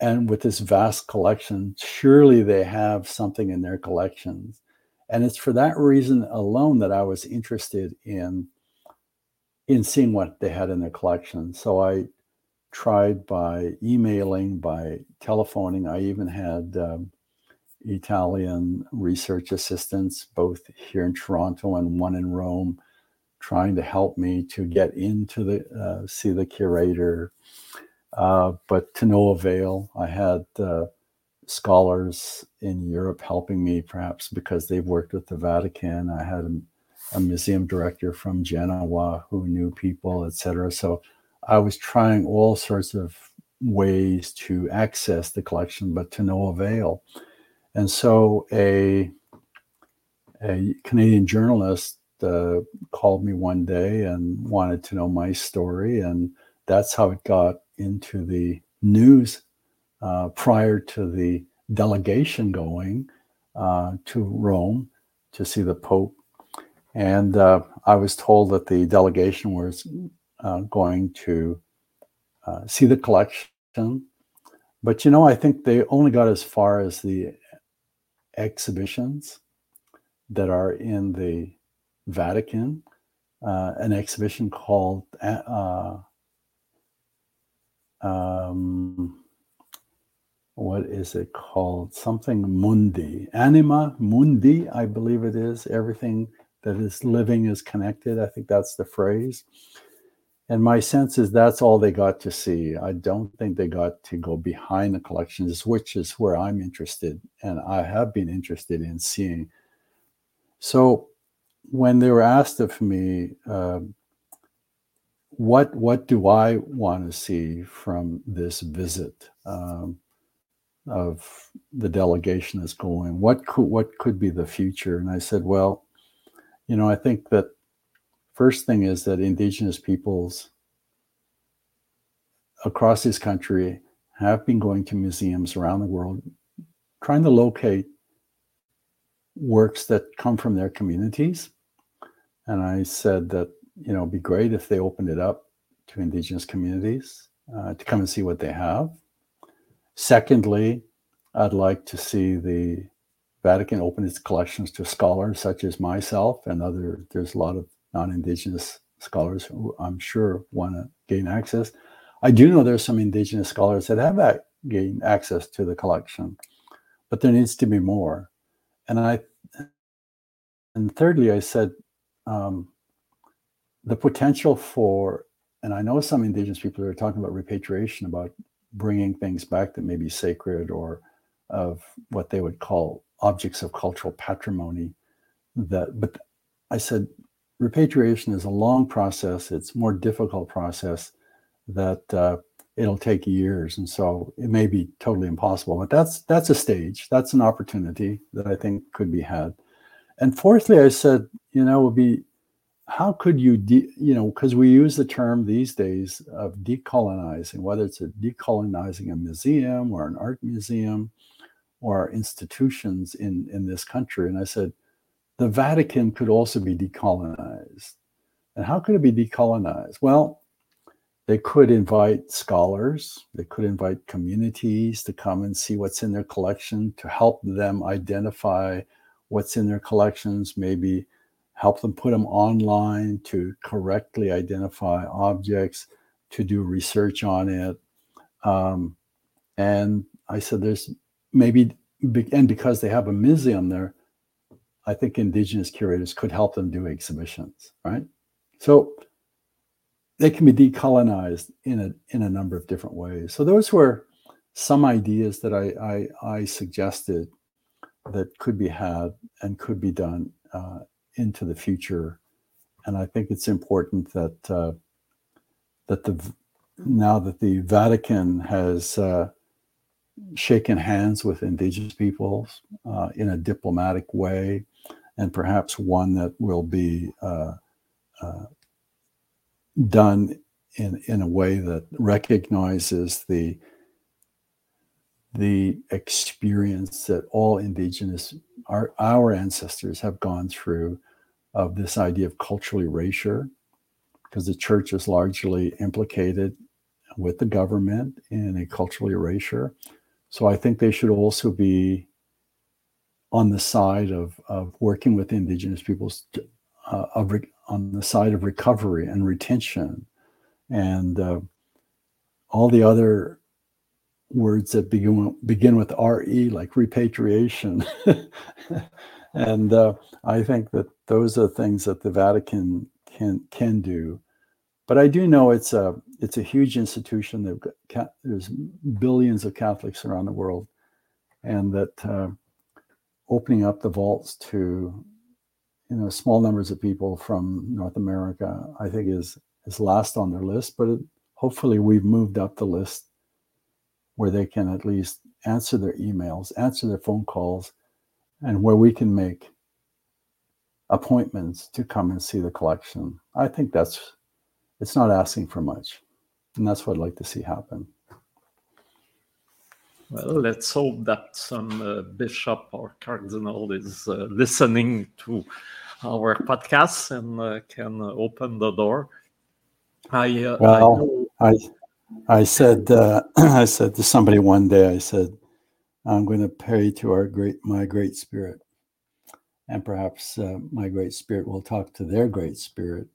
and with this vast collection, surely they have something in their collections. And it's for that reason alone that I was interested in in seeing what they had in their collection. So I tried by emailing, by telephoning. I even had um, Italian research assistants, both here in Toronto and one in Rome, trying to help me to get into the uh, see the curator. Uh, but to no avail. I had uh, scholars in Europe helping me, perhaps because they've worked with the Vatican. I had a museum director from Genoa who knew people, etc. So I was trying all sorts of ways to access the collection, but to no avail. And so a, a Canadian journalist uh, called me one day and wanted to know my story. And that's how it got into the news uh, prior to the delegation going uh, to Rome to see the Pope and uh, I was told that the delegation was uh, going to uh, see the collection. But you know, I think they only got as far as the exhibitions that are in the Vatican, uh, an exhibition called uh, um, what is it called? Something Mundi, Anima Mundi, I believe it is. Everything that is living is connected. I think that's the phrase. And my sense is that's all they got to see. I don't think they got to go behind the collections, which is where I'm interested and I have been interested in seeing. So when they were asked of me, uh, what what do I want to see from this visit um, of the delegation that's going? What could what could be the future? And I said, well, you know, I think that first thing is that indigenous peoples across this country have been going to museums around the world trying to locate works that come from their communities. And I said that, you know, it'd be great if they opened it up to indigenous communities uh, to come and see what they have. Secondly, I'd like to see the Vatican opened its collections to scholars such as myself and other. There's a lot of non-indigenous scholars who I'm sure want to gain access. I do know there's some indigenous scholars that have gained access to the collection, but there needs to be more. And I, and thirdly, I said um, the potential for, and I know some indigenous people are talking about repatriation, about bringing things back that may be sacred or of what they would call objects of cultural patrimony that but i said repatriation is a long process. It's more difficult process that uh, it'll take years. And so it may be totally impossible but that's that's a stage. That's an opportunity that i think could be had. And fourthly i said you know would be how could you de- you know because we use the term these days of decolonizing whether it's a decolonizing a museum or an art museum or institutions in, in this country. And I said, the Vatican could also be decolonized. And how could it be decolonized? Well, they could invite scholars, they could invite communities to come and see what's in their collection to help them identify what's in their collections, maybe help them put them online to correctly identify objects, to do research on it. Um, and I said, there's maybe, and because they have a museum there, I think indigenous curators could help them do exhibitions, right? So they can be decolonized in a in a number of different ways. So those were some ideas that I I, I suggested that could be had and could be done uh, into the future. And I think it's important that uh, that the now that the Vatican has uh, shaken hands with indigenous peoples uh, in a diplomatic way, and perhaps one that will be uh, uh, done in in a way that recognizes the the experience that all indigenous our our ancestors have gone through of this idea of cultural erasure because the church is largely implicated with the government in a cultural erasure so i think they should also be on the side of, of working with indigenous peoples uh, of, on the side of recovery and retention. And uh, all the other words that begin begin with re like repatriation. *laughs* And uh, i think that those are things that the vatican can can do but i do know it's a it's a huge institution that there's billions of catholics around the world and that uh, opening up the vaults to you know small numbers of people from North America, I think is is last on their list. But it, hopefully, we've moved up the list where they can at least answer their emails, answer their phone calls, and where we can make appointments to come and see the collection. I think that's it's not asking for much, and that's what I'd like to see happen. Well, let's hope that some uh, bishop or cardinal is uh, listening to our podcast and uh, can open the door. I uh, well, I, I, I said uh, *clears throat* I said to somebody one day. I said, "I'm going to pray to our great my great spirit, and perhaps uh, my great spirit will talk to their great spirit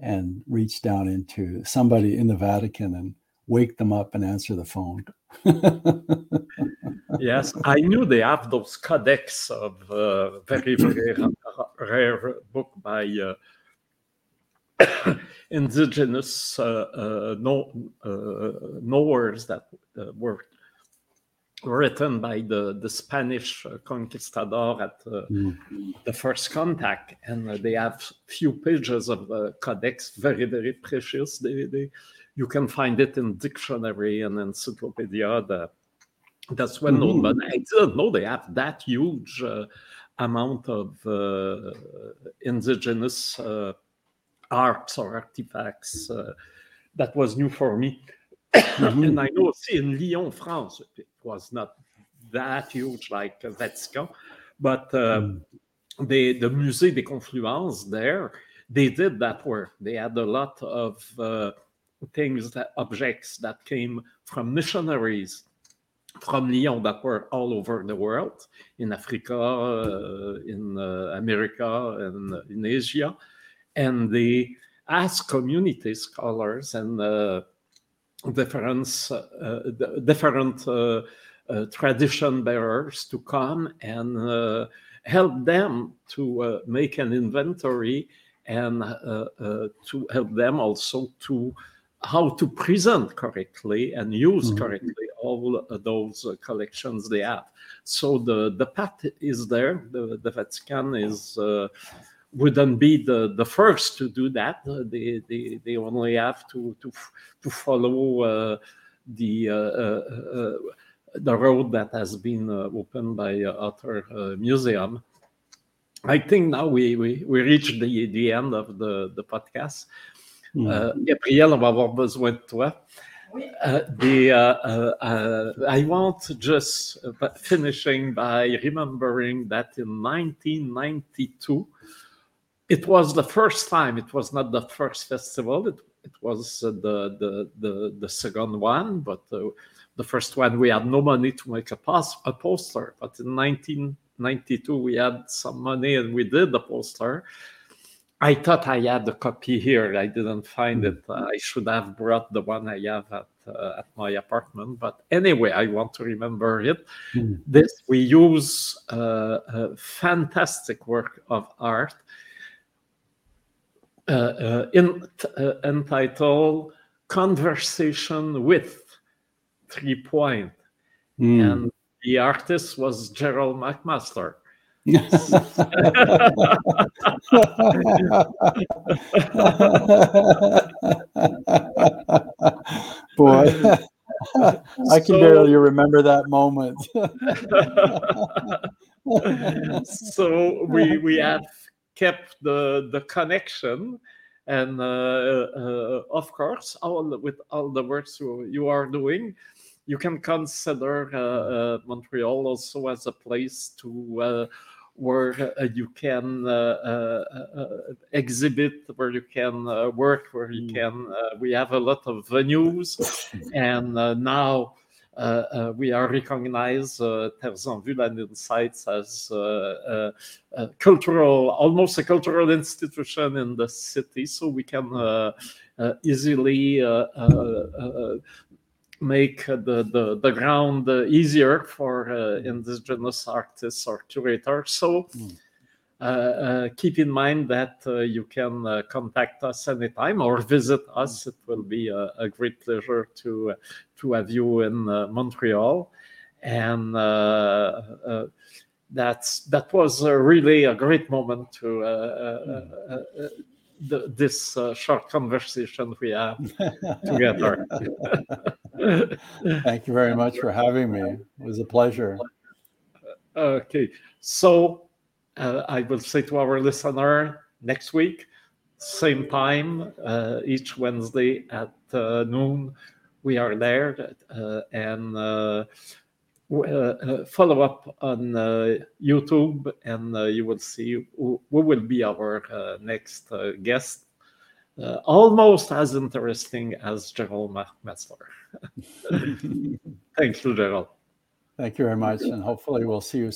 and reach down into somebody in the Vatican and wake them up and answer the phone." *laughs* yes, I knew they have those codex of uh, very, very rare book by uh, *coughs* indigenous uh, uh uh, knowers that uh, were written by the, the Spanish conquistador at mm. the first contact. And they have few pages of the codex, very, very precious. They, they, you can find it in dictionary and encyclopedia. The, that's well known, mm-hmm. but I didn't know they have that huge uh, amount of uh, indigenous uh, arts or artifacts. Uh, that was new for me. Mm-hmm. *coughs* and I know, see, in Lyon, France, was not that huge like Vatican, but mm. the, the Musée des Confluences there, they did that work. They had a lot of uh, things that objects that came from missionaries from Lyon that were all over the world, in Africa, uh, in uh, America, and in Asia. And they asked community scholars and different, uh, different uh, uh, tradition bearers to come and help them to make an inventory and to help them also to how to present correctly and use mm-hmm. correctly all those uh, collections they have. So the, the path is there. The, the Vatican is uh, wouldn't be the, the first to do that. Uh, they, they, they only have to to, to follow uh, the uh, uh, the road that has been opened by other museum. I think now we, we, we reached the, the end of the, the podcast. Uh, Gabriel, on va avoir besoin de toi. Uh, the, uh, uh, I want just finishing by remembering that in 1992, it was the first time. It was not the first festival. It, it was uh, the, the the the second one, but uh, the first one we had no money to make a, pos- a poster. But in 1992 we had some money and we did the poster. I thought I had the copy here. I didn't find it. Uh, I should have brought the one I have at uh, at my apartment. But anyway, I want to remember it. Mm. This we use uh, a fantastic work of art in, uh, entitled "Conversation with Three Point," Mm. and the artist was Gerald McMaster. *laughs* Boy, *laughs* I can So- barely remember that moment. *laughs* so we we have kept the the connection and uh, uh, of course all with all the works you, you are doing you can consider uh, uh, montreal also as a place to uh, where uh, you can uh, uh, uh, exhibit where you can uh, work where you Mm. can uh, we have a lot of venues *laughs* and uh, now we are recognized uh, Vue and Insights as uh, uh, a cultural, almost a cultural institution in the city, so we can uh, uh, easily uh, uh, uh, make the, the, the ground uh, easier for uh, indigenous artists or curators. So Mm. Uh, uh, keep in mind that uh, you can uh, contact us anytime or visit us. It will be a, a great pleasure to to have you in uh, Montreal, and uh, uh, that's that was uh, really a great moment to. Uh, uh, the, this uh, short conversation we have *laughs* together. *laughs* Thank you very much for having me. It was a pleasure. Okay, so uh, I will say to our listener next week, same time, uh, each Wednesday at uh, noon, we are there uh, and uh, uh, follow up on YouTube, and you will see who, who will be our next guest. Almost as interesting as Gerald McMaster. *laughs* Thank you, Gerald. Thank you very much, and hopefully we'll see you